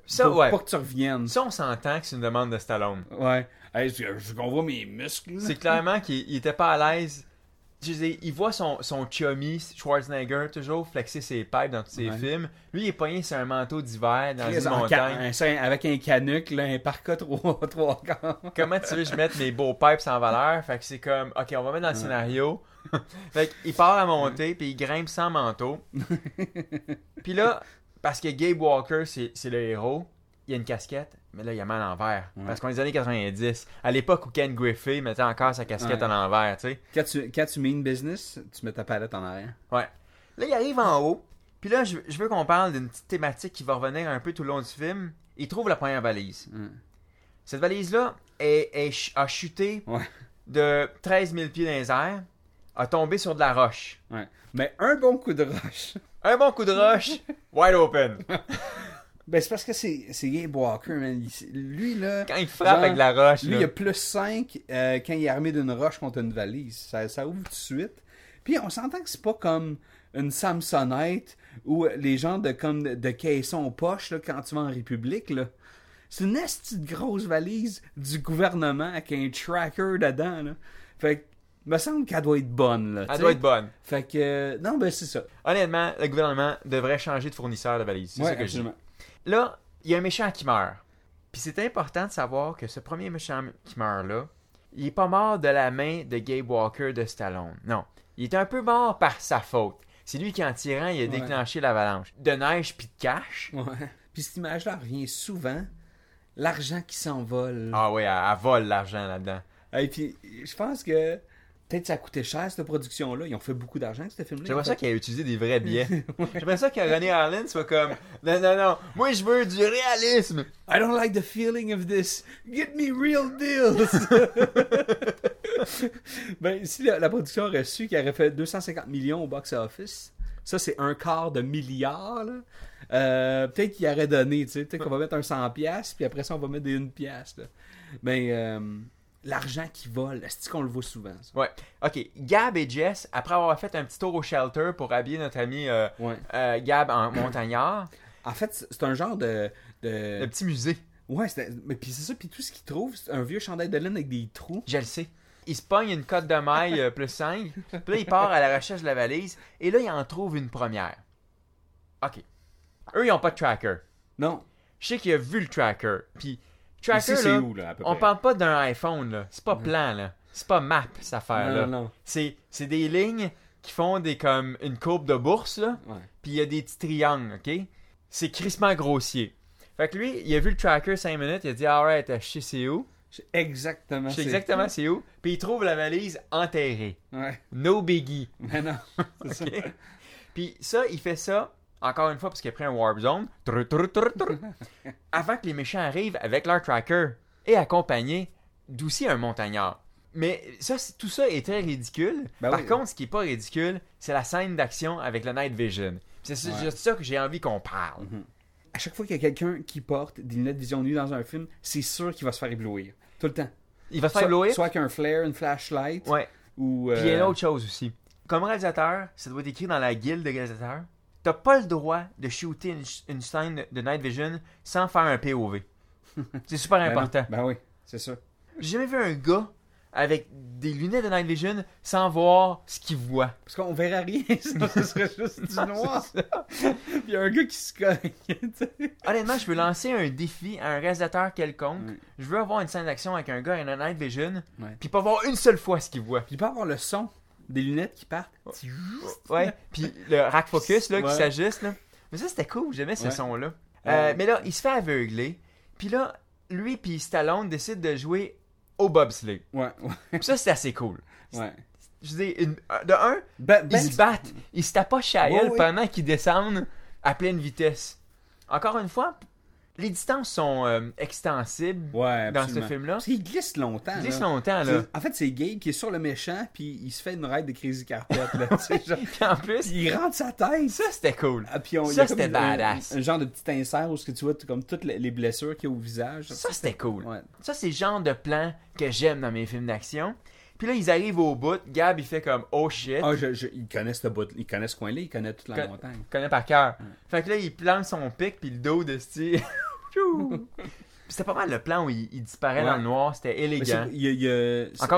Ça, pour ouais. pas que tu reviennes. Ça, on s'entend que c'est une demande de Stallone. Ouais. Hey, je, je mes muscles. C'est clairement qu'il il était pas à l'aise. Je dire, il voit son, son chummy Schwarzenegger toujours flexer ses pipes dans tous ses films. Lui, il est pogné sur un manteau d'hiver dans une montagne. un avec un canuc, là, un parka trois, trois quarts. Comment tu veux que je mette mes beaux pipes en valeur? Fait que c'est comme, ok, on va mettre dans le scénario. fait qu'il part à monter, puis il grimpe sans manteau. puis là, parce que Gabe Walker, c'est le héros, il a une casquette, mais là, il a mal à l'envers. Ouais. Parce qu'on est dans les années 90, à l'époque où Ken Griffey mettait encore sa casquette Ouais. à l'envers, tu sais. Quand tu, quand tu mean business, tu mets ta palette en arrière. Ouais. Là, il arrive en haut. Puis là, je, je veux qu'on parle d'une petite thématique qui va revenir un peu tout le long du film. Il trouve la première valise. Mm. Cette valise-là est, est ch- a chuté Ouais. de 13 000 pieds dans les airs, a tombé sur de la roche. Ouais. Mais un bon coup de roche. Un bon coup de roche, wide open. Ben, c'est parce que c'est c'est Gabe Walker, man. Il- lui, là. Quand il frappe genre, avec la roche, Lui, là. il a plus 5 quand il est armé d'une roche contre une valise. Ça, ça ouvre tout de suite. Puis on s'entend que c'est pas comme une Samsonite ou les gens de comme de, de caisson poche là, quand tu vas en République. là. C'est une esti de grosse valise du gouvernement avec un tracker dedans. Là. Fait que, me semble qu'elle doit être bonne. Là, Elle doit être bonne. Fait que, euh, non, ben c'est ça. Honnêtement, le gouvernement devrait changer de fournisseur de valise. C'est Ouais, ça que je dis. Là, il y a un méchant qui meurt. Puis c'est important de savoir que ce premier méchant qui meurt là, il est pas mort de la main de Gabe Walker de Stallone. Non. Il est un peu mort par sa faute. C'est lui qui, en tirant, il a déclenché l'avalanche. De neige puis de cash. Ouais. Puis cette image-là revient souvent. L'argent qui s'envole. Ah ouais, elle, elle vole l'argent là-dedans. Et puis, je pense que peut-être ça a coûté cher, cette production-là. Ils ont fait beaucoup d'argent, ce film-là. J'aimerais ça qu'il ait utilisé des vrais billets. J'aimerais ça que René Harlin soit comme Non, non, non, moi je veux du réalisme. I don't like the feeling of this. Get me real deals. ben, si la, la production aurait su qu'elle aurait fait 250 millions au box-office, ça, c'est un quart de milliard, là. Euh, peut-être qu'il aurait donné, tu sais. Peut-être qu'on va mettre un 100$, piastres, puis après ça, on va mettre des 1$. piastre, là. Mais euh, l'argent qui vole, est-ce qu'on le voit souvent, ça? Ouais. Ok, Gab et Jess, après avoir fait un petit tour au shelter pour habiller notre ami euh, Ouais. euh, Gab en montagnard, En fait, c'est c'est un genre de... de... le petit musée. Ouais, c'est- mais puis c'est ça, puis tout ce qu'il trouve, c'est un vieux chandail de laine avec des trous. Je le sais. Il se pogne une cote de maille euh, plus 5. Puis là, il part à la recherche de la valise. Et là, il en trouve une première. OK. Eux, ils n'ont pas de tracker. Non. Je sais qu'il a vu le tracker. Puis, tracker, Ici, là, où, là, à peu on près? parle pas d'un iPhone, là. C'est pas plan, là. C'est pas map, cette affaire-là. Non, non, non. C'est c'est des lignes qui font des comme une courbe de bourse, là. Ouais. Puis il y a des petits triangles, OK? C'est crissement grossier. Fait que lui, il a vu le tracker 5 minutes, il a dit, alright, je sais c'est où. Je sais exactement. Je sais c'est- exactement c'est où. Puis il trouve la valise enterrée. Ouais. No biggie. Mais non. C'est ça. Puis ça, il fait ça, encore une fois, parce qu'il a pris un warp zone, avant que les méchants arrivent avec leur tracker et accompagné d'aussi un montagnard. Mais ça, tout ça est très ridicule. Ben Par oui. contre, ce qui est pas ridicule, c'est la scène d'action avec le Night Vision. C'est Ouais. juste ça que j'ai envie qu'on parle. À chaque fois qu'il y a quelqu'un qui porte des lunettes de vision nue dans un film, c'est sûr qu'il va se faire éblouir. Tout le temps. Il va se faire éblouir? soit avec un flare, une flashlight, Ouais. ou... Puis il y a une euh, autre chose aussi. Comme réalisateur, ça doit être écrit dans la guilde de réalisateurs. T'as pas le droit de shooter une, une scène de Night Vision sans faire un POV. C'est super ben important. Ben oui, c'est ça. J'ai jamais vu un gars avec des lunettes de Night Vision sans voir ce qu'il voit. Parce qu'on verra rien, sinon ce serait juste du noir. Puis il y a un gars qui se cogne. Honnêtement, je veux lancer un défi à un réalisateur quelconque. Je veux avoir une scène d'action avec un gars et un Night Vision, puis pas voir une seule fois ce qu'il voit. Puis peut avoir le son des lunettes qui partent. Ouais, puis le rack focus là, qui s'ajuste. Là. Mais ça, c'était cool, j'aimais ce son-là. Euh, mais là, il se fait aveugler. Puis là, lui puis Stallone décident de jouer au bobsleigh. Ouais, ouais, ça, c'est assez cool. ouais. Je dis, une- de un, Ben, ils ben, se battent. Ils se à Ouais, elle ouais. pendant qu'ils descendent à pleine vitesse. Encore une fois, les distances sont euh, extensibles Ouais, dans ce film-là. Parce qu'il glisse longtemps. Il glisse là. longtemps, là. En fait, c'est Gabe qui est sur le méchant, puis il se fait une ride de Crazy Carpet. Là, genre, Puis en plus, il rentre sa tête. ça, c'était cool. Ah, puis on, Ça, c'était badass. Un, genre de petit insert où ce que tu vois comme toutes les les blessures qu'il y a au visage. Ça, c'était cool. Ouais. Ça, c'est le genre de plan que j'aime dans mes films d'action. Puis là, ils arrivent au bout. Gab, il fait comme oh shit. Ah, je, je, il connaît ce bout, il connaît ce coin-là, il connaît toute la Con- montagne. Il connaît par cœur. Fait que là, il plante son pic, puis le dos de Steve. c'était pas mal le plan où il, il disparaît Ouais. dans le noir. C'était élégant.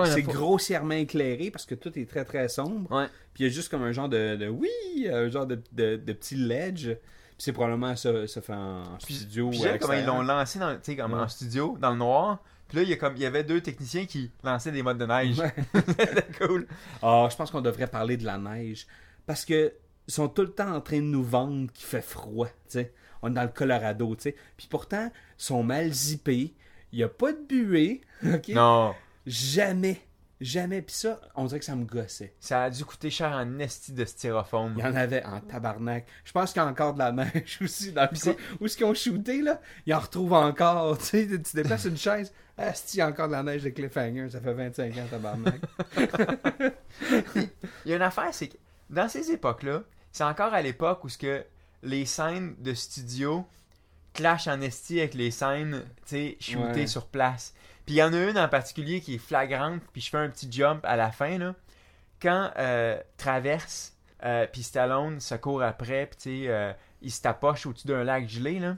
c'est- grossièrement éclairé parce que tout est très très sombre. Ouais. Puis il y a juste comme un genre de, de oui, un genre de, de, de petit ledge. Puis c'est probablement ça, ça fait en studio. Puis j'aime comment ils l'ont lancé dans, comme Ouais. en studio, dans le noir. Puis là, il y, a comme, il y avait deux techniciens qui lançaient des modes de neige. C'était cool. Ah, je pense qu'on devrait parler de la neige. Parce que ils sont tout le temps en train de nous vendre qu'il fait froid. On est dans le Colorado, tu sais. Puis pourtant, ils sont mal zippés. Il n'y a pas de buée? Non. Jamais. Jamais. Puis ça, on dirait que ça me gossait. Ça a dû coûter cher en esti de styrofoam. Il y en avait en tabarnak. Je pense qu'il y a encore de la neige aussi dans le coin. Où est-ce qu'ils ont shooté, là? Ils en retrouvent encore. Tu sais, tu déplaces une chaise. Ah, il y a encore de la neige de Cliffhanger. Ça fait 25 ans, tabarnak. Il y a une affaire, c'est que dans ces époques-là, c'est encore à l'époque où ce que les scènes de studio clashent en esti avec les scènes, tu sais, shootées Ouais. sur place. Puis il y en a une en particulier qui est flagrante, puis je fais un petit jump à la fin, là. Quand euh, Traverse, euh, puis Stallone se court après, puis tu sais, euh, il se tapoche au-dessus d'un lac gelé, là.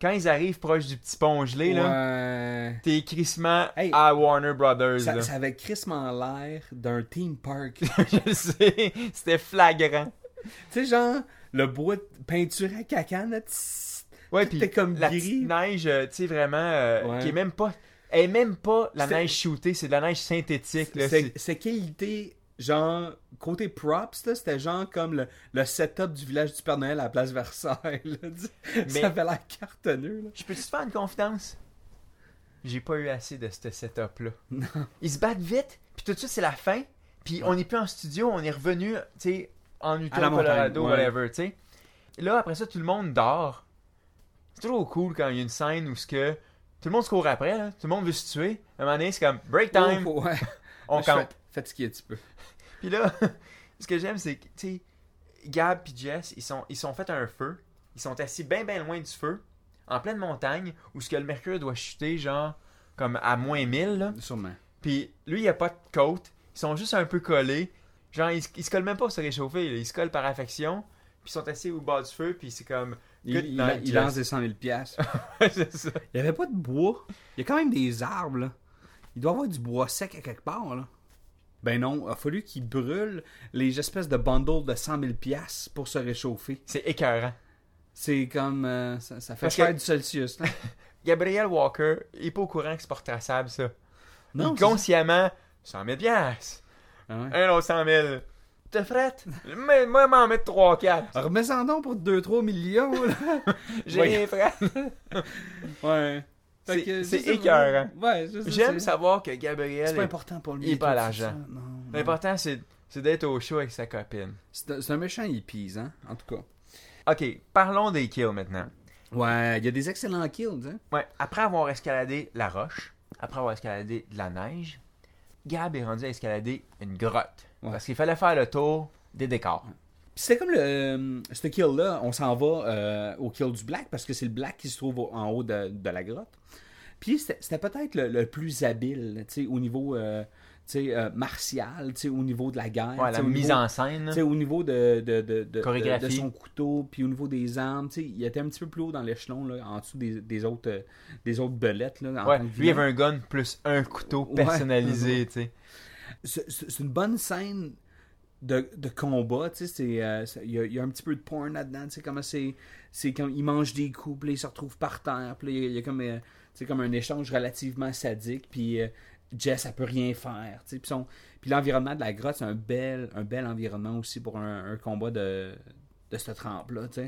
Quand ils arrivent proche du petit pont gelé, là, t'es crissement Hey. à Warner Brothers, Ça, là. ça avait crissement l'air d'un theme park. Je sais, c'était flagrant. tu sais, genre, le bois de peinture à cacan, là, Ouais, comme la gris. petite neige, euh, tu sais, vraiment, Ouais. qui est même pas... Elle est même pas la neige shootée, c'est de la neige synthétique. C'est qualité, genre, côté props, là, c'était genre comme le, le setup du village du Père Noël à la place Versailles. Là, Mais- Ça avait l'air cartonneux. Là. Je peux-tu te faire une confidence? J'ai pas eu assez de ce setup-là. Ils se battent vite, puis tout de suite, c'est la fin, puis on n'est plus en studio, on est revenu, tu sais, en Utah, Colorado, ouais. whatever, tu sais. Là, après ça, tout le monde dort. C'est toujours cool quand il y a une scène où ce que... Tout le monde se court après, là. tout le monde veut se tuer. À un moment donné, c'est comme break time, Oh, ouais. on fa- fatigué un petit peu. Puis là, ce que j'aime, c'est que, tu sais, Gab et Jess, ils sont, ils sont fait un feu. Ils sont assis bien, bien loin du feu, en pleine montagne, où ce que le mercure doit chuter, genre, comme à moins 1000, là. Sûrement. Puis lui, il a pas de côte. Ils sont juste un peu collés. Genre, ils, ils se collent même pas pour se réchauffer. là. Ils se collent par affection. Puis ils sont assis au bas du feu. Puis c'est comme. Il, Good il- night, il Jess. lance des 100 000 piastres. Il n'y avait pas de bois. Il y a quand même des arbres, là. Il doit y avoir du bois sec à quelque part, là. Ben non, il a fallu qu'ils brûlent les espèces de bundles de 100 000 piastres pour se réchauffer. C'est écœurant. C'est comme... euh, ça, ça fait que- du Celsius, là. Gabriel Walker, il est pas au courant que c'est pas retraçable, ça. Non, il consciemment, 100 000 piastres. Ah ouais. Un autre 100 000. Te frette? Mais moi, m'en mettre 3-4. Remets-en donc pour 2-3 millions, là. J'ai rien frette. Ouais. C'est- écœurant. Ouais, J'aime savoir que Gabriel. C'est pas important pour lui. il est pas l'argent. L'important, c'est d'être au show avec sa copine. C'est un- méchant hippie, hein, en tout cas. Ok, parlons des kills maintenant. Ouais, il y a des excellents kills, hein. Ouais, après avoir escaladé la roche, après avoir escaladé de la neige, Gab est rendu à escalader une grotte. Ouais. Parce qu'il fallait faire le tour des décors. Puis c'était comme le. euh, ce kill-là, on s'en va euh, au kill du Black parce que c'est le Black qui se trouve en haut de, de la grotte. Puis c'était peut-être le, le plus habile, au niveau euh, euh, martial, au niveau de la guerre. Ouais, la au mise niveau- en scène. au niveau de, de, de, de, Chorégraphie. de- de son couteau, puis au niveau des armes, il était un petit peu plus haut dans l'échelon, là, en dessous des, des autres, des autres belettes. Là, en Ouais, lui il avait un gun plus un couteau personnalisé. c'est une bonne scène de, de combat, tu sais, euh, il y, a- un petit peu de porn là-dedans, tu sais, comment c'est, comme, il mange des coups, puis il se retrouve par terre, puis il y a- comme, euh, comme un échange relativement sadique, puis euh, Jess, elle peut rien faire, tu sais, puis l'environnement de la grotte, c'est un bel, un bel environnement aussi pour un, combat de, de cette trempe-là, tu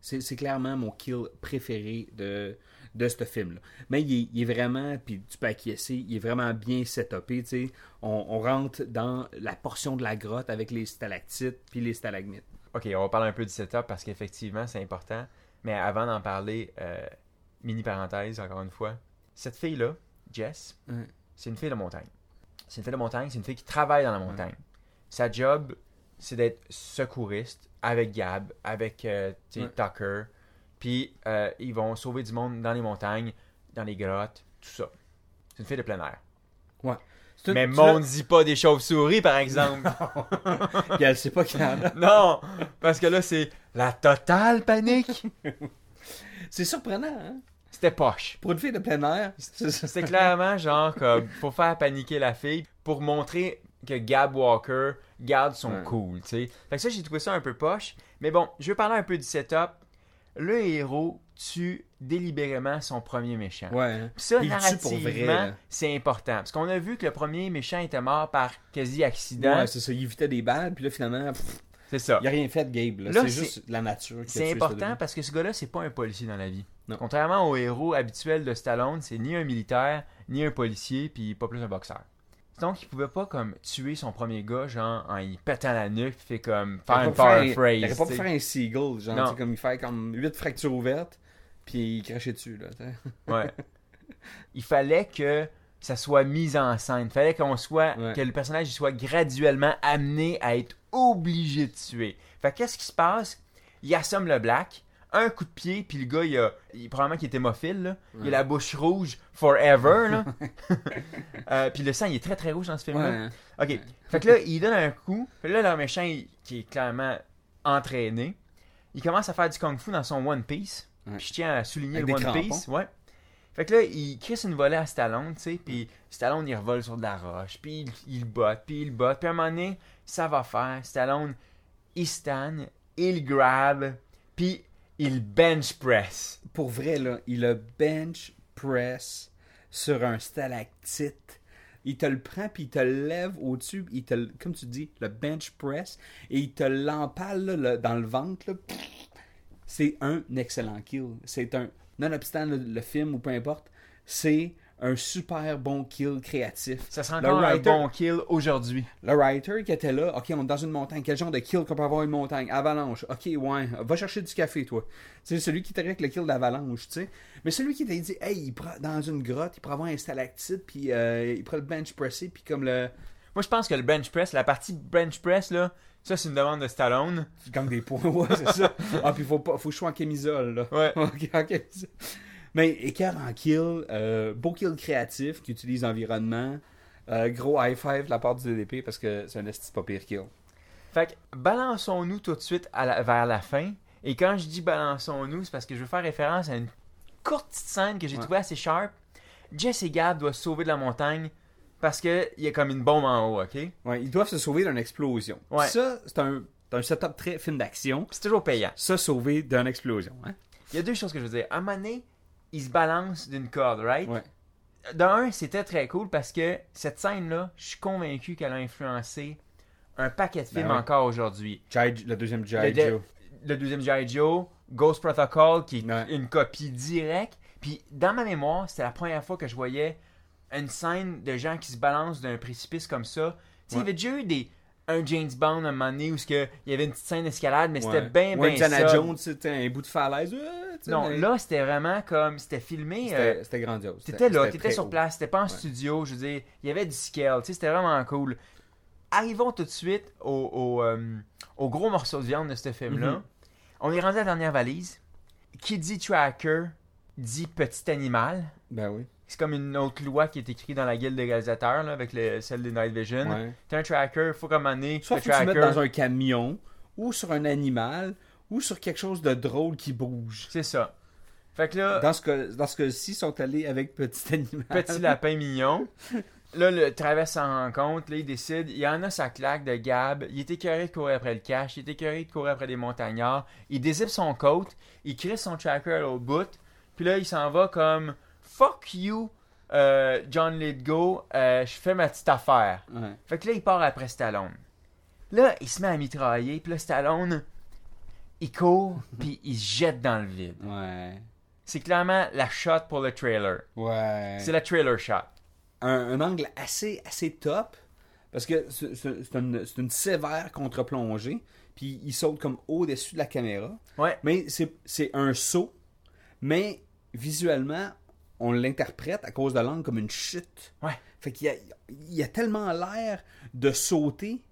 sais. C'est clairement mon kill préféré de, de ce film-là. Mais il est, il est vraiment, puis tu peux acquiescer, il est vraiment bien setupé, tu sais. On, on rentre dans la portion de la grotte avec les stalactites puis les stalagmites. Ok, on va parler un peu du setup parce qu'effectivement, c'est important. Mais avant d'en parler, euh, mini parenthèse, encore une fois. Cette fille-là, Jess, c'est une fille de montagne. C'est une fille de montagne, c'est une fille qui travaille dans la montagne. Sa job, c'est d'être secouriste avec Gab, avec euh, Ouais. Tucker. Puis euh, ils vont sauver du monde dans les montagnes, dans les grottes, tout ça. C'est une fille de plein air. Ouais. Mais monde dit pas des chauves-souris, par exemple. Puis elle sait pas qu'il y en a. non, parce que là, c'est la totale panique. C'est surprenant, hein? C'était poche. Pour une fille de plein air, c'est C'était clairement genre comme faut faire paniquer la fille pour montrer que Gab Walker garde son Ouais. cool, tu sais. Fait que ça j'ai trouvé ça un peu poche, mais bon, je vais parler un peu du setup. Le héros tue délibérément son premier méchant. Ouais. hein. Puis ça, narrativement, c'est important. Parce qu'on a vu que le premier méchant était mort par quasi accident. Ouais, c'est ça. Il évitait des balles, puis là, finalement, c'est ça. il a rien fait de Gabe. là. Là, C'est juste la nature qui C'est important parce que ce gars-là, c'est pas un policier dans la vie. Non. Contrairement au héros habituel de Stallone, c'est ni un militaire, ni un policier, puis pas plus un boxeur. Donc, il pouvait pas comme tuer son premier gars, genre en y pétant la nuque, puis fait comme faire une un- Il aurait pas pu faire un seagull, genre, comme il fait comme 8 fractures ouvertes, puis il crachait dessus, là. Ouais. Il fallait que ça soit mis en scène. Il fallait qu'on soit, Ouais. que le personnage soit graduellement amené à être obligé de tuer. Fait que qu'est-ce qui se passe? Il assomme le black, un coup de pied, puis le gars, il a, il, probablement qu'il est hémophile, là. Il a la bouche rouge forever, là. Euh, puis le sang, il est très très rouge dans ce film-là. Ouais. Ok. Fait que là, il donne un coup. Fait là, le méchant, il- qui est clairement entraîné, il commence à faire du kung fu dans son One Piece. Puis je tiens à souligner Avec le One. Piece. Ouais. Fait que là, il crisse une volée à Stallone, tu sais. Puis Stallone, il revole sur de la roche. Puis il, botte, puis il botte. Puis à un moment donné, ça va faire. Stallone, il stanne, il grab, puis il bench press. Pour vrai, là, il a bench press sur un stalactite. Il te le prend, puis il te lève au-dessus, il te, comme tu dis, le bench press, et il te l'empale dans le ventre. C'est un excellent kill. C'est un, nonobstant le film ou peu importe, c'est un super bon kill créatif. Ça sera Le encore writer- un bon kill aujourd'hui. Le writer qui était là, ok, on est dans une montagne. Quel genre de kill qu'on peut avoir une montagne? Avalanche. Ok, ouais, va chercher du café, toi. C'est celui qui avec le kill d'avalanche, tu sais. Mais celui qui t'a dit, hey, il prend dans une grotte, il pourrait avoir un stalactite, puis euh, il prend le bench pressé, puis comme le. Moi, je pense que le bench press, la partie bench press, là, ça, c'est une demande de Stallone. Comme des points, ouais, c'est ça. Ah, puis faut pas, faut que je sois en camisole, là. Ouais. Ok, en camisole. Mais écart en kill, euh, beau kill créatif qui utilise l'environnement. Euh, gros high five de la part du DDP parce que c'est un esti pas pire kill. Fait que balançons-nous tout de suite à la- vers la fin. Et quand je dis balançons-nous, c'est parce que je veux faire référence à une courte petite scène que j'ai Ouais. trouvée assez sharp. Jesse et Gab doivent se sauver de la montagne parce qu'il y a comme une bombe en haut, ok? Ouais, ils doivent se sauver d'une explosion. Ouais. Ça, c'est un, un setup très film d'action. C'est toujours payant. Se sauver d'une explosion. Hein? Il y a deux choses que je veux dire. À un moment donné, ils se balancent d'une corde, right? Ouais. D'un, c'était très cool parce que cette scène-là, je suis convaincu qu'elle a influencé un paquet de films Ben ouais. encore aujourd'hui. Le deuxième G.I. de- Joe. le deuxième G.I. Joe, Ghost Protocol, qui est Ouais. une copie directe. Puis dans ma mémoire, c'était la première fois que je voyais une scène de gens qui se balancent d'un précipice comme ça. Tu sais, Il y avait déjà eu des, un James Bond à un moment donné où il y avait une petite scène d'escalade, mais c'était bien, Ouais, bien. Jones, c'était un bout de falaise. euh, Non, mais là, c'était vraiment comme... C'était filmé... euh, C'était c'était grandiose. T'étais là, C'était t'étais sur place, t'étais pas en Ouais. studio, je veux dire, il y avait du scale, tu sais, c'était vraiment cool. Arrivons tout de suite au, au, euh, au gros morceau de viande de ce film-là. Mhm. On est rendu à la dernière valise. Qui dit tracker dit petit animal. Ben oui. C'est comme une autre loi qui est écrite dans la guilde des réalisateurs, là, avec le, celle des Night Vision. Ouais. T'as un tracker, faut comme année, Soit faut que tu tracker, mettes dans un camion, ou sur un animal, ou sur quelque chose de drôle qui bouge. c'est ça. Fait que là, Dans ce cas- dans ce cas-ci, ils sont allés avec petit animal. petit lapin mignon. Là, le traverse s'en rencontre, là, il décide, il y en a sa claque de Gab, il est écœuré de courir après le cash, il est écœuré de courir après des montagnards, il dézippe son coat, il crisse son tracker à l'autre bout, puis là, il s'en va comme « Fuck you, euh, John Lithgow, euh, je fais ma petite affaire. Ouais. » Fait que là, il part après Stallone. Là, il se met à mitrailler, puis là, Stallone, il court, puis il se jette dans le vide. Ouais. C'est clairement la shot pour le trailer. Ouais. C'est la trailer shot. un, un angle assez, assez top. Parce que c'est une, une sévère contre-plongée. puis il saute comme au-dessus de la caméra. Ouais. Mais c'est un saut, mais visuellement, on l'interprète à cause de l'angle comme une chute. Ouais. Fait qu'il y a, il y a tellement l'air de sauter,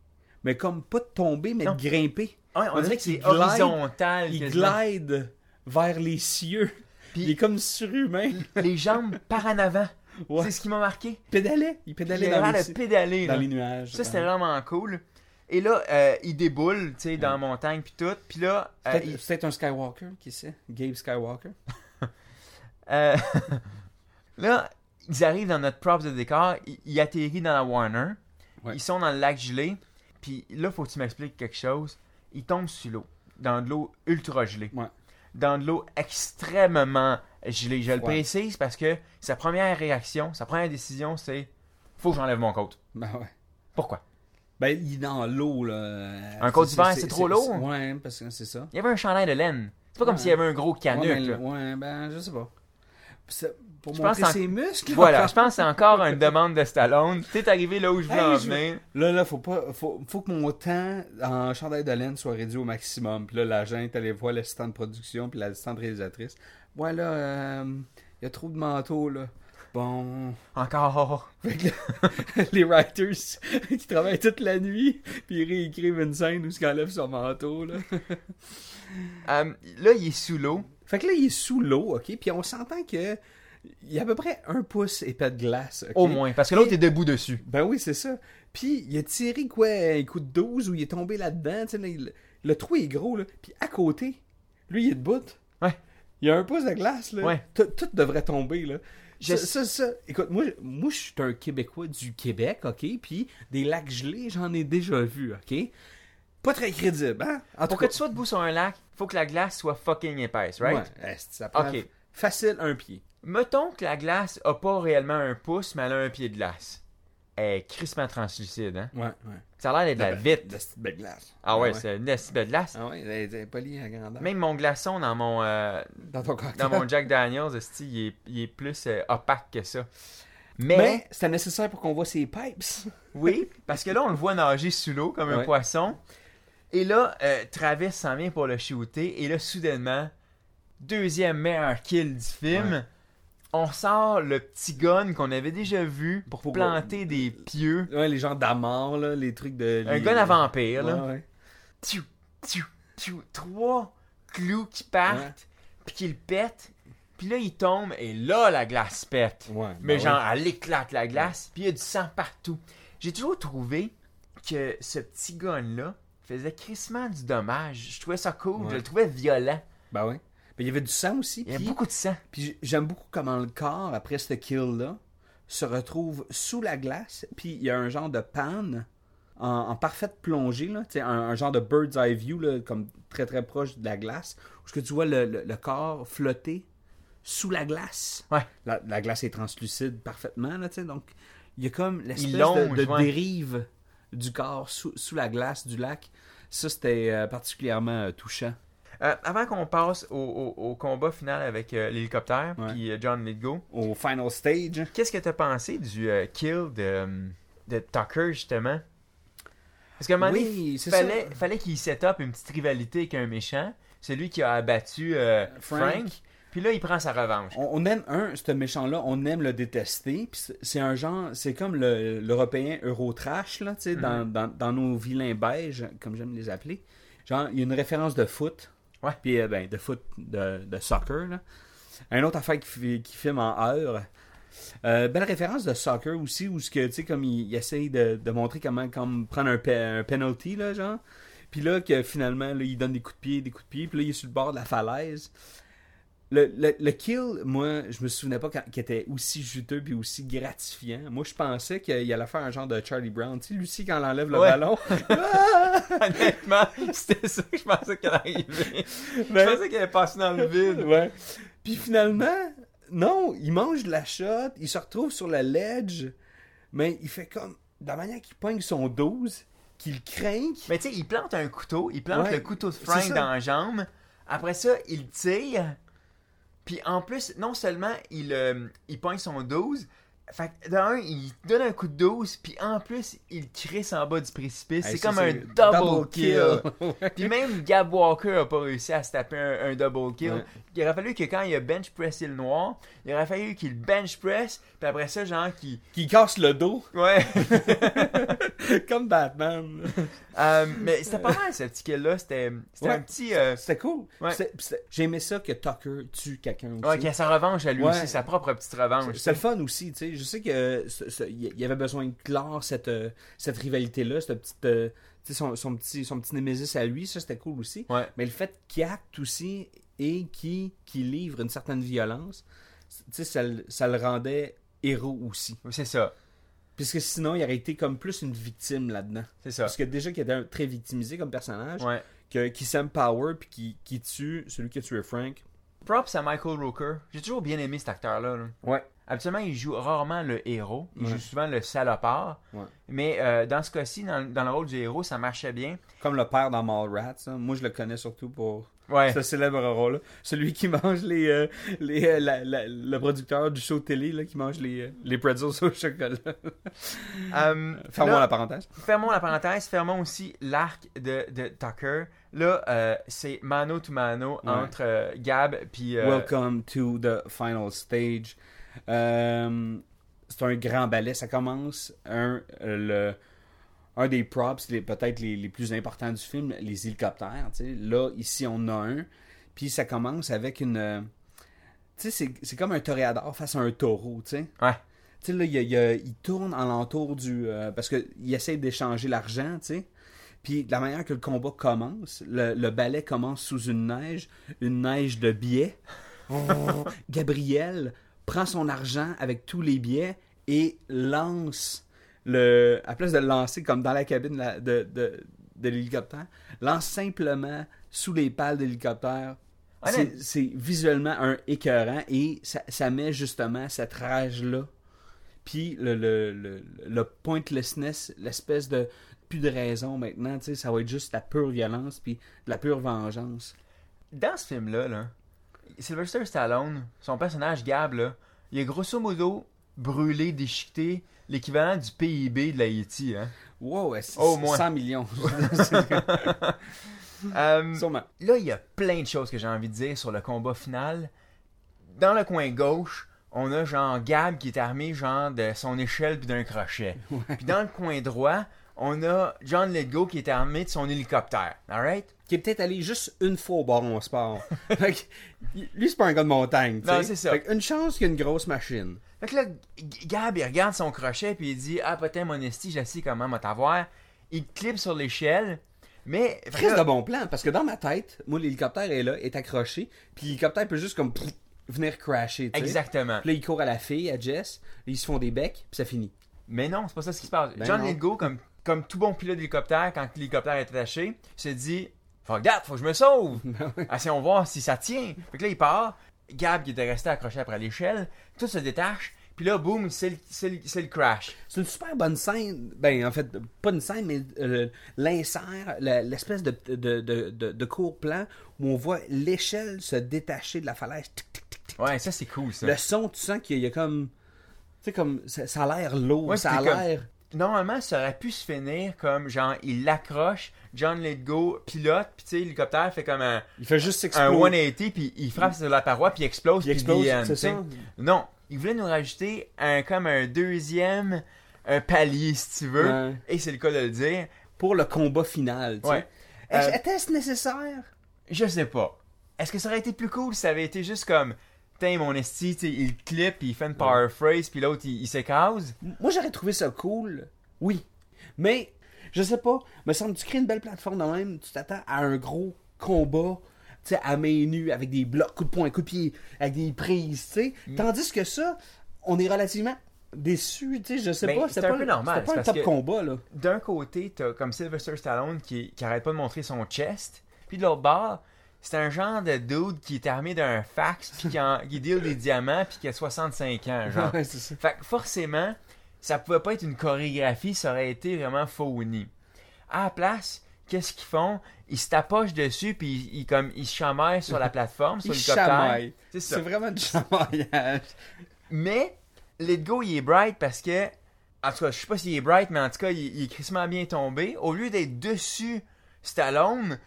mais comme pas de tomber, mais Non. de grimper. Ouais, on, dirait que c'est qu'il glide- horizontal. Il glide vers les cieux. Puis- il est comme surhumain. Les jambes par en avant. Ouais. C'est ce qui m'a marqué. Il pédalait. Il Il pédalait a dans, les, pédaler. dans les nuages. Ça, c'était vraiment cool. Et là, euh, il déboule, tu sais, dans la montagne puis tout. Puis là, euh, Peut-être il- c'est peut-être un Skywalker, qui sait? Gabe Skywalker. Euh, là, ils arrivent dans notre props de décor. Il, il atterrit dans la Warner. Ouais. Ils sont dans le lac gelé. Puis là, faut que tu m'expliques quelque chose. Ils tombent sur l'eau. Dans de l'eau ultra gelée. Ouais. Dans de l'eau extrêmement gelée. Je le précise parce que sa première réaction, sa première décision, c'est faut que j'enlève mon coat. Ben ouais. Pourquoi Ben, il est dans l'eau, là. Un côte d'hiver, c'est trop lourd? Ouais, parce que c'est ça. Il y avait un chandail de laine. C'est pas comme s'il y avait un gros canuc. ouais, ouais, ben, je sais pas. Pour Je pense montrer en- ses muscles. Voilà, je pense que c'est encore une demande de Stallone. Tu es arrivé là où je voulais Hey, en je- venir. Là, là, faut pas. Faut, faut que mon temps en chandail de laine soit réduit au maximum. Puis là, l'agent est allé voir l'assistant de production puis l'assistante réalisatrice. Ouais, là, euh, il y a trop de manteaux, là. Bon. Encore. Fait que là, les writers qui travaillent toute la nuit, puis ils réécrivent une scène où il enlève son manteau, là. Euh, là, il est sous l'eau. Fait que là, il est sous l'eau, OK? Puis on s'entend que il y a à peu près un pouce épais de glace? Au moins. Parce que l'autre est debout dessus. Ben oui, c'est ça. Puis il a tiré quoi, un coup de 12 où il est tombé là-dedans, là, il- le trou est gros, là. Puis à côté, lui, il est debout. Ouais. Il y a un pouce de glace, là. Ouais. Tout, devrait tomber, là. Je- Ça, ça, ça- écoute, moi, moi je suis un Québécois du Québec, OK? Puis des lacs gelés, j'en ai déjà vu, OK? Pas très crédible, hein? En Pour que tu sois debout sur un lac, faut que la glace soit fucking épaisse, right? Ouais, esti, ça prend Ok. facile un pied. Mettons que la glace a pas réellement un pouce, mais elle a un pied de glace. Elle est crissement translucide, hein? Ouais, ouais. Ça a l'air d'être de la vitre. De belle glace. Ah ouais, c'est une belle glace. Ah ouais, elle est- polie à grandeur. Même mon glaçon dans mon, euh, dans ton cocktail. dans mon Jack Daniels, il, est, il est plus euh, opaque que ça. Mais, Mais c'était nécessaire pour qu'on voit ses pipes. oui, parce que là, on le voit nager sous l'eau comme un Ouais. poisson. Et là, euh, Travis s'en vient pour le shooter. Et là, soudainement, deuxième meilleur kill du film. Ouais. On sort le petit gun qu'on avait déjà vu pour, Pour- planter des pieux. Ouais, les gens d'amor, là, les trucs de. Un les- gun à vampire, là. Ouais. Tiou, tiou, tiou. Trois clous qui partent, puis qui le pètent. Puis là, il tombe, et là, la glace pète. Ouais, Mais ben genre, elle éclate la glace, puis il y a du sang partout. J'ai toujours trouvé que ce petit gun-là faisait crissement du dommage. Je trouvais ça cool, Ouais. je le trouvais violent. Ben ouais. Ben, il y avait du sang aussi. Il y a beaucoup de sang. Puis j'aime beaucoup comment le corps, après ce kill-là, se retrouve sous la glace. Puis il y a un genre de panne en, en parfaite plongée, là, un, un genre de bird's eye view, là, comme très très proche de la glace, où ce que tu vois le, le- le corps flotter sous la glace. Ouais. La, la glace est translucide parfaitement, là, donc il y a comme l'espèce de, de ouais. dérive du corps sous, sous la glace du lac. Ça, c'était euh, particulièrement euh, touchant. Euh, avant qu'on passe au, au- au combat final avec euh, l'hélicoptère, puis euh, John Lithgow, Au final stage. qu'est-ce que t'as pensé du kill de, de Tucker, justement? Parce qu'à un moment donné, Oui, c'est fallait, ça. fallait qu'il set up une petite rivalité avec un méchant, celui qui a abattu Frank. Frank. Puis là, il prend sa revanche. On, on aime un, ce méchant-là, on aime le détester. Puis c'est- un genre, c'est comme le- l'Européen Eurotrash, là, tu sais, dans, Mhm. dans, dans nos vilains beiges, comme j'aime les appeler. Genre, il y a une référence de foot. Ouais. Puis, euh, ben, de foot, de, de soccer, là. Un autre affaire qui, qui filme en heure. Euh, belle référence de soccer aussi, où ce que, tu sais, comme il, il essaye de, de montrer comment comme prendre un, pe- un penalty, là, genre. Puis là, que finalement, là, il donne des coups de pied, des coups de pied, puis là, il est sur le bord de la falaise. Le, le, le kill, moi, je me souvenais pas qu'il était aussi juteux puis aussi gratifiant. Moi, je pensais qu'il allait faire un genre de Charlie Brown. Tu sais, Lucie, quand elle enlève le Ouais. ballon. Ah! Honnêtement, c'était ça que je pensais qu'elle arrivait. Je Ben- pensais qu'elle allait passer dans le vide. ouais. Puis finalement, non, il mange de la shot, il se retrouve sur le ledge, mais il fait comme, de la manière qu'il pogne son 12, qu'il craint. Mais tu sais, il plante un couteau, il plante Ouais, le couteau de Frank dans la jambe. Après ça, il tire. Puis en plus, non seulement il, euh, il pogne son 12, Fait que, d'un, il donne un coup de douce, puis en plus, il crisse en bas du précipice. Hey, c'est comme un double, kill. Ouais. Puis même Gab Walker a pas réussi à se taper un, un double kill. Ouais. Il aurait fallu que quand il a bench pressé le noir, il aurait fallu qu'il bench press, puis après ça, genre, qu'il. Qui casse le dos, Ouais. comme Batman. Euh, mais c'était pas mal ce petit kill-là. C'était Ouais. un petit. euh, C'était cool. Ouais. J'aimais ça que Tucker tue quelqu'un aussi. ouais, qui a sa revanche à lui aussi, sa propre petite revanche. C'est le fun aussi, tu sais. Je sais que il y avait besoin de clore cette, euh, cette rivalité-là, cette petite, euh, son, son petit, son petit némésis à lui, ça c'était cool aussi. Ouais. Mais le fait qu'il acte aussi et qu'il qu'il livre une certaine violence, ça, le- ça le rendait héros aussi. C'est ça. Puisque sinon, il aurait été comme plus une victime là-dedans. C'est ça. Parce que déjà qu'il était un- très victimisé comme personnage, Ouais. que, qui s'aime Power puis qui, qui tue celui qui a tué Frank. Props à Michael Rooker. J'ai toujours bien aimé cet acteur-là. là. Ouais. Habituellement, il joue rarement le héros. Il Ouais. joue souvent le salopard. Ouais. Mais euh, dans ce cas-ci, dans, dans le rôle du héros, ça marchait bien. Comme le père dans Mallrats. hein. Moi, je le connais surtout pour Ouais. ce célèbre rôle-là. Celui qui mange les, euh, les euh, la- la- le producteur du show télé là, qui mange les, euh, les pretzels au chocolat. Euh, Fermons là, la parenthèse. fermons la parenthèse. Fermons aussi l'arc de, de Tucker. Là, c'est mano to mano Ouais. entre Gab puis Welcome to the final stage. C'est un grand ballet. Ça commence un, le, un des props, peut-être les, les plus importants du film, les hélicoptères. tu sais. Là, ici, on a un. Puis ça commence avec une. euh, Tu sais, c'est- c'est comme un toréador face à un taureau, tu sais. Ouais. Tu sais, là, il, y a- il il tourne alentour du. euh, parce qu'il essaie d'échanger l'argent, tu sais. Puis de la manière que le combat commence, le, le ballet commence sous une neige, une neige de billets. Gabriel prend son argent avec tous les billets et lance le. À place de le lancer comme dans la cabine de, de, de l'hélicoptère, lance simplement sous les pales de l'hélicoptère. C'est- visuellement un écœurant et ça, ça met justement cette rage-là. Puis le, le, le, le pointlessness, l'espèce de plus de raison maintenant, tu sais, ça va être juste la pure violence puis de la pure vengeance. Dans ce film-là, là, Sylvester Stallone, son personnage Gab, là, il a grosso modo brûlé, déchiqueté l'équivalent du PIB de l'Haïti. Hein. Wow, c'est Au moins. 100 millions. Euh, Sûrement. là, il y a plein de choses que j'ai envie de dire sur le combat final. Dans le coin gauche, on a genre Gab qui est armé genre de son échelle puis d'un crochet. Puis dans le coin droit, on a John Lithgow qui est armé de son hélicoptère. Alright? Qui est peut-être allé juste une fois au baron sport. fait que, lui, c'est pas un gars de montagne. Non, c'est ça. Fait une chance qu'il y a une grosse machine. Fait que là, Gab, il regarde son crochet puis il dit Ah, peut-être mon esti, je sais comment m'a t'avoir. Il clip sur l'échelle, mais. là- de bon plan, parce que dans ma tête, moi, l'hélicoptère est là, est accroché, puis l'hélicoptère peut juste comme pff, venir crasher. Exactement. Puis là, il court à la fille, à Jess, ils se font des becs, puis ça finit. Mais non, c'est pas ça ce qui se passe. Ben John. Lithgow, comme, comme tout bon pilote d'hélicoptère, quand l'hélicoptère est attaché, se dit Faut regarde, faut que je me sauve. Essayons de voir si ça tient. Fait que là, il part. Gab, qui était resté accroché après l'échelle, tout se détache. Puis là, boum, c'est le, le- le crash. C'est une super bonne scène. Ben, en fait, pas une scène, mais euh, l'insert, l'espèce de, de, de, de, court plan où on voit l'échelle se détacher de la falaise. Tic, tic, tic, tic. Ouais, ça, c'est cool, ça. Le son, tu sens qu'il y a comme. Tu sais, comme. Ça, a l'air lourd, ça a l'air. Normalement, ça aurait pu se finir comme genre, il l'accroche, John Lithgow pilote, puis tu sais, l'hélicoptère fait comme un, Il fait juste un s'exploser. 180, puis il frappe sur la paroi, puis il explose, Il puis explose, end, c'est sais. ça. Non, il voulait nous rajouter un comme un deuxième un palier, si tu veux, Ouais. et c'est le cas de le dire. Pour le combat final, tu sais. Ouais. Euh, Était-ce nécessaire? Je sais pas. Est-ce que ça aurait été plus cool si ça avait été juste comme, mon esti, il clip, il fait une power phrase, puis l'autre, il, il s'écrase. Moi, j'aurais trouvé ça cool. Oui. Mais, je sais pas. Me semble, tu crées une belle plateforme de même, tu t'attends à un gros combat, tu sais, à main nue, avec des blocs, coups de poing, coups de pied, avec des prises, tu sais. Mm. Tandis que ça, on est relativement déçus, tu sais, je sais Ben, pas. c'est un pas, peu normal, pas un top combat, là. d'un côté, t'as comme Sylvester Stallone qui, qui arrête pas de montrer son chest. Puis de l'autre bord, c'est un genre de dude qui est armé d'un fax, puis qui, en- qui deal des diamants, puis qui a 65 ans, genre. Ouais, ça. Fait que forcément, ça pouvait pas être une chorégraphie, ça aurait été vraiment phony. À la place, qu'est-ce qu'ils font? Ils se tapochent dessus, puis ils, ils comme, ils se chamaillent sur la plateforme, sur chamaillent. C'est. C'est vraiment du chamaillage. Mais Let Go, il est bright parce que. En tout cas, je sais pas s'il est bright, mais en tout cas, il, il est crissement bien tombé. Au lieu d'être dessus Stallone,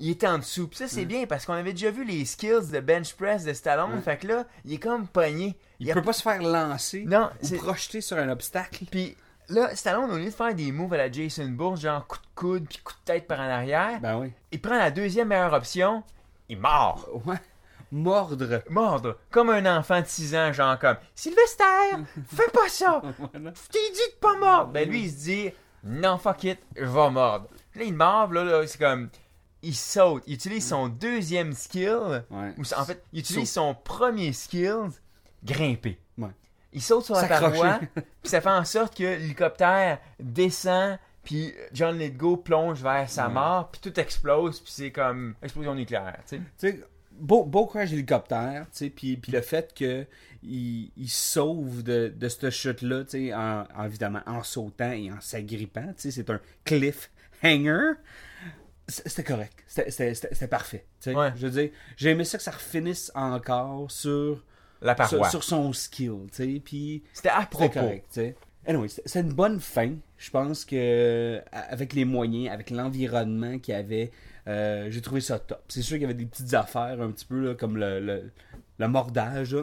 il était en dessous. Puis ça, c'est bien parce qu'on avait déjà vu les skills de bench press de Stallone. Fait que là, il est comme pogné. Il a- peut pas se faire lancer Non, ou c'est- projeter sur un obstacle. Puis là, Stallone, au lieu de faire des moves à la Jason Bourne, genre coup de coude puis coup de tête par en arrière, Ben oui. il prend la deuxième meilleure option. Il mord. Ouais. Mordre. Mordre. Comme un enfant de 6 ans, genre comme Sylvester, fais pas ça. Voilà. T'ai dit de pas mordre. Ben lui, il se dit non, fuck it, je vais mordre. Là, il mord, là, là c'est comme. Il saute. Il utilise son deuxième skill. Ouais. Ou en fait, il utilise son premier skill, grimper. Ouais. Il saute sur la paroi, puis ça fait en sorte que l'hélicoptère descend, puis John Letgo plonge vers sa Ouais. mort, puis tout explose, puis c'est comme explosion nucléaire, tu sais. Beau, beau crash hélicoptère, tu sais, puis, puis le fait que il, il sauve de, de cette chute-là, tu sais, en, en- évidemment, en sautant et en s'agrippant, tu sais, c'est un cliffhanger. C'était correct. C'était- parfait. Ouais. Je veux dire, j'ai aimé ça que ça refinisse encore sur, La paroi. sur, sur son skill, tu sais, puis C'était à propos. correct, tu sais. Anyway, c'est une bonne fin. Je pense que avec les moyens, avec l'environnement qu'il y avait, euh, j'ai trouvé ça top. C'est sûr qu'il y avait des petites affaires un petit peu là, comme le, le, le mordage. là.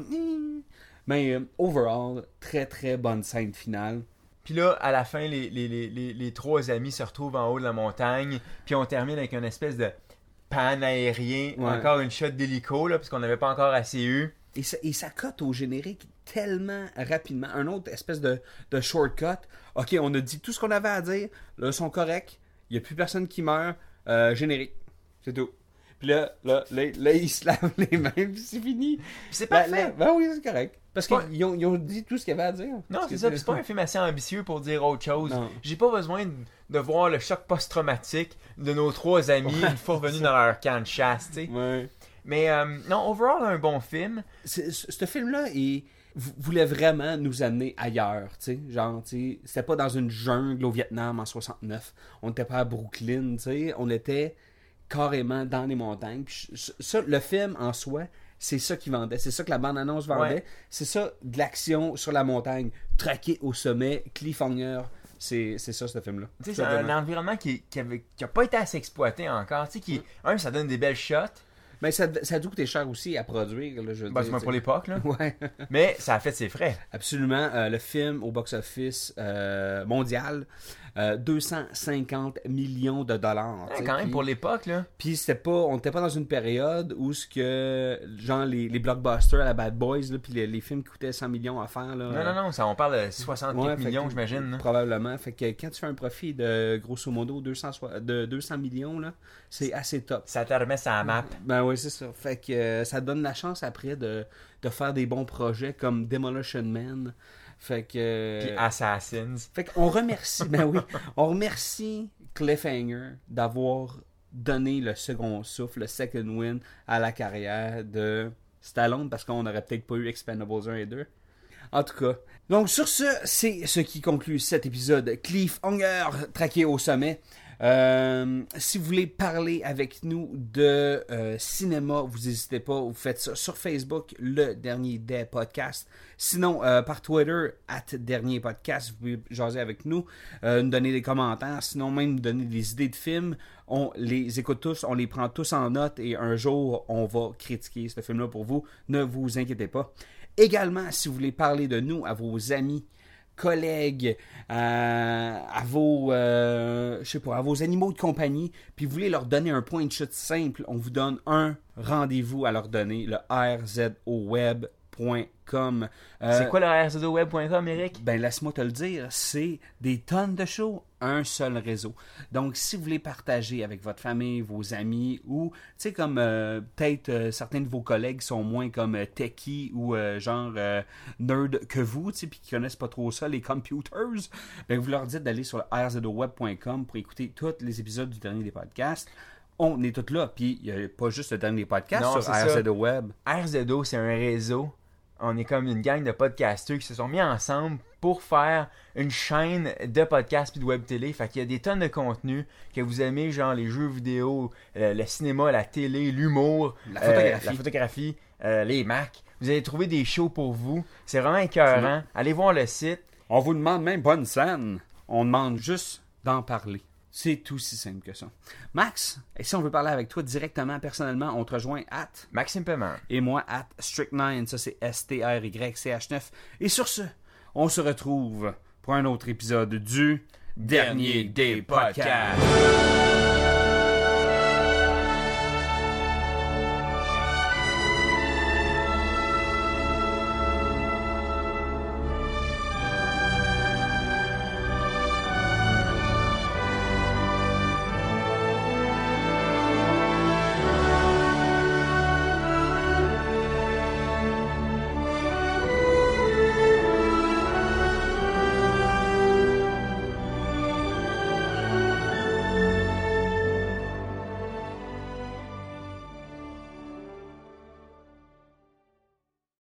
Mais euh, overall, très très bonne scène finale. Puis là, à la fin, les, les, les, les, trois amis se retrouvent en haut de la montagne. Puis on termine avec une espèce de pan aérien. Ouais. Encore une shot d'hélico, là, parce qu'on n'avait pas encore assez eu. Et ça, et ça cote au générique tellement rapidement. Un autre espèce de, de shortcut. Ok, on a dit tout ce qu'on avait à dire. Là, ils sont corrects. Il n'y a plus personne qui meurt. Euh, générique. C'est tout. Puis là, là, là, là, ils se lavent les mains, puis c'est fini. C'est parfait. là, ben oui, c'est correct. Parce Ouais. qu'ils ont, ils ont dit tout ce qu'il y avait à dire. Non, c'est ça. C'est pas un film assez ambitieux pour dire autre chose. J'ai pas besoin de, de voir le choc post-traumatique de nos trois amis une fois revenus dans leur camp de chasse, tu sais. Ouais. Mais euh, non, overall, un bon film. Ce film-là, il vou- voulait vraiment nous amener ailleurs, tu sais. Genre, tu sais, c'était pas dans une jungle au Vietnam en 69. On n'était pas à Brooklyn, tu sais. On était carrément dans les montagnes. Puis ça, le film en soi, c'est ça qui vendait. C'est ça que la bande-annonce vendait. Ouais. C'est ça, de l'action sur la montagne. Traqué au sommet, cliffhanger. C'est ça, ce film-là. C'est un environnement qui, qui, avait, qui a pas été assez exploité encore. Tu sais, qui, un, ça donne des belles shots. Mais ça, ça a dû coûter cher aussi à produire, là, je Ben, dire, pour l'époque. Ouais. Mais ça a fait ses frais. Absolument. Euh, le film au box-office euh, mondial, euh, 250 millions de dollars. Ouais, quand même, pour l'époque, là. Puis c'était pas, on n'était pas dans une période où ce que, genre les, les blockbusters à la Bad Boys, là, puis les, les films qui coûtaient 100 millions à faire. Là, Non, non, non, ça, on parle de 64 Ouais, fait millions, que- j'imagine. Probablement. Fait que quand tu fais un profit de grosso modo 200, soi- de 200 millions, là, c'est assez top. Ça te remet sur la map. Ben oui, c'est ça. Fait que euh, ça donne la chance après de, de faire des bons projets comme Demolition Man. Fait que. Puis Assassins. Fait qu'on remercie, ben oui, on remercie Cliffhanger d'avoir donné le second souffle, le second win à la carrière de Stallone parce qu'on n'aurait peut-être pas eu Expendables 1 et 2. En tout cas. Donc sur ce, c'est ce qui conclut cet épisode. Cliffhanger, traqué au sommet. Euh, si vous voulez parler avec nous de euh, cinéma, vous n'hésitez pas, vous faites ça sur Facebook, le dernier des podcasts. Sinon, euh, par Twitter, at dernier podcast, vous pouvez jaser avec nous, nous donner des commentaires, sinon même nous donner des idées de films. On les écoute tous, on les prend tous en note et un jour, on va critiquer ce film-là pour vous. Ne vous inquiétez pas. Également, si vous voulez parler de nous à vos amis, collègues, à, à vos, euh, je sais pas, à vos animaux de compagnie, puis vous voulez leur donner un point de chute simple, on vous donne un rendez-vous à leur donner, le rzoweb.com. Euh, C'est quoi le rzodoweb.com, Eric? ben, laisse-moi te le dire, c'est des tonnes de shows, un seul réseau. Donc, si vous voulez partager avec votre famille, vos amis, ou, tu sais, comme euh, peut-être euh, certains de vos collègues sont moins comme euh, techie ou genre nerd que vous, tu sais, puis qui connaissent pas trop ça, les computers, ben, vous leur dites d'aller sur le rzoweb.com pour écouter tous les épisodes du dernier des podcasts. On est tous là, puis il n'y a pas juste le dernier podcast Non, sur. RZO, c'est un réseau. On est comme une gang de podcasteurs qui se sont mis ensemble pour faire une chaîne de podcasts puis de web télé. Fait qu'il y a des tonnes de contenu que vous aimez, genre les jeux vidéo, le cinéma, la télé, l'humour, La euh, photographie. la photographie. euh, les Macs. Vous allez trouver des shows pour vous. C'est vraiment écœurant. Allez voir le site. On vous demande même une scène. On demande juste d'en parler. C'est tout si simple que ça. Max, et si on veut parler avec toi directement, personnellement, on te rejoint at Maxime Paiement. et moi at Strict9. Ça, c'est S-T-R-Y-C-H-9. Et sur ce, on se retrouve pour un autre épisode du Dernier des podcasts.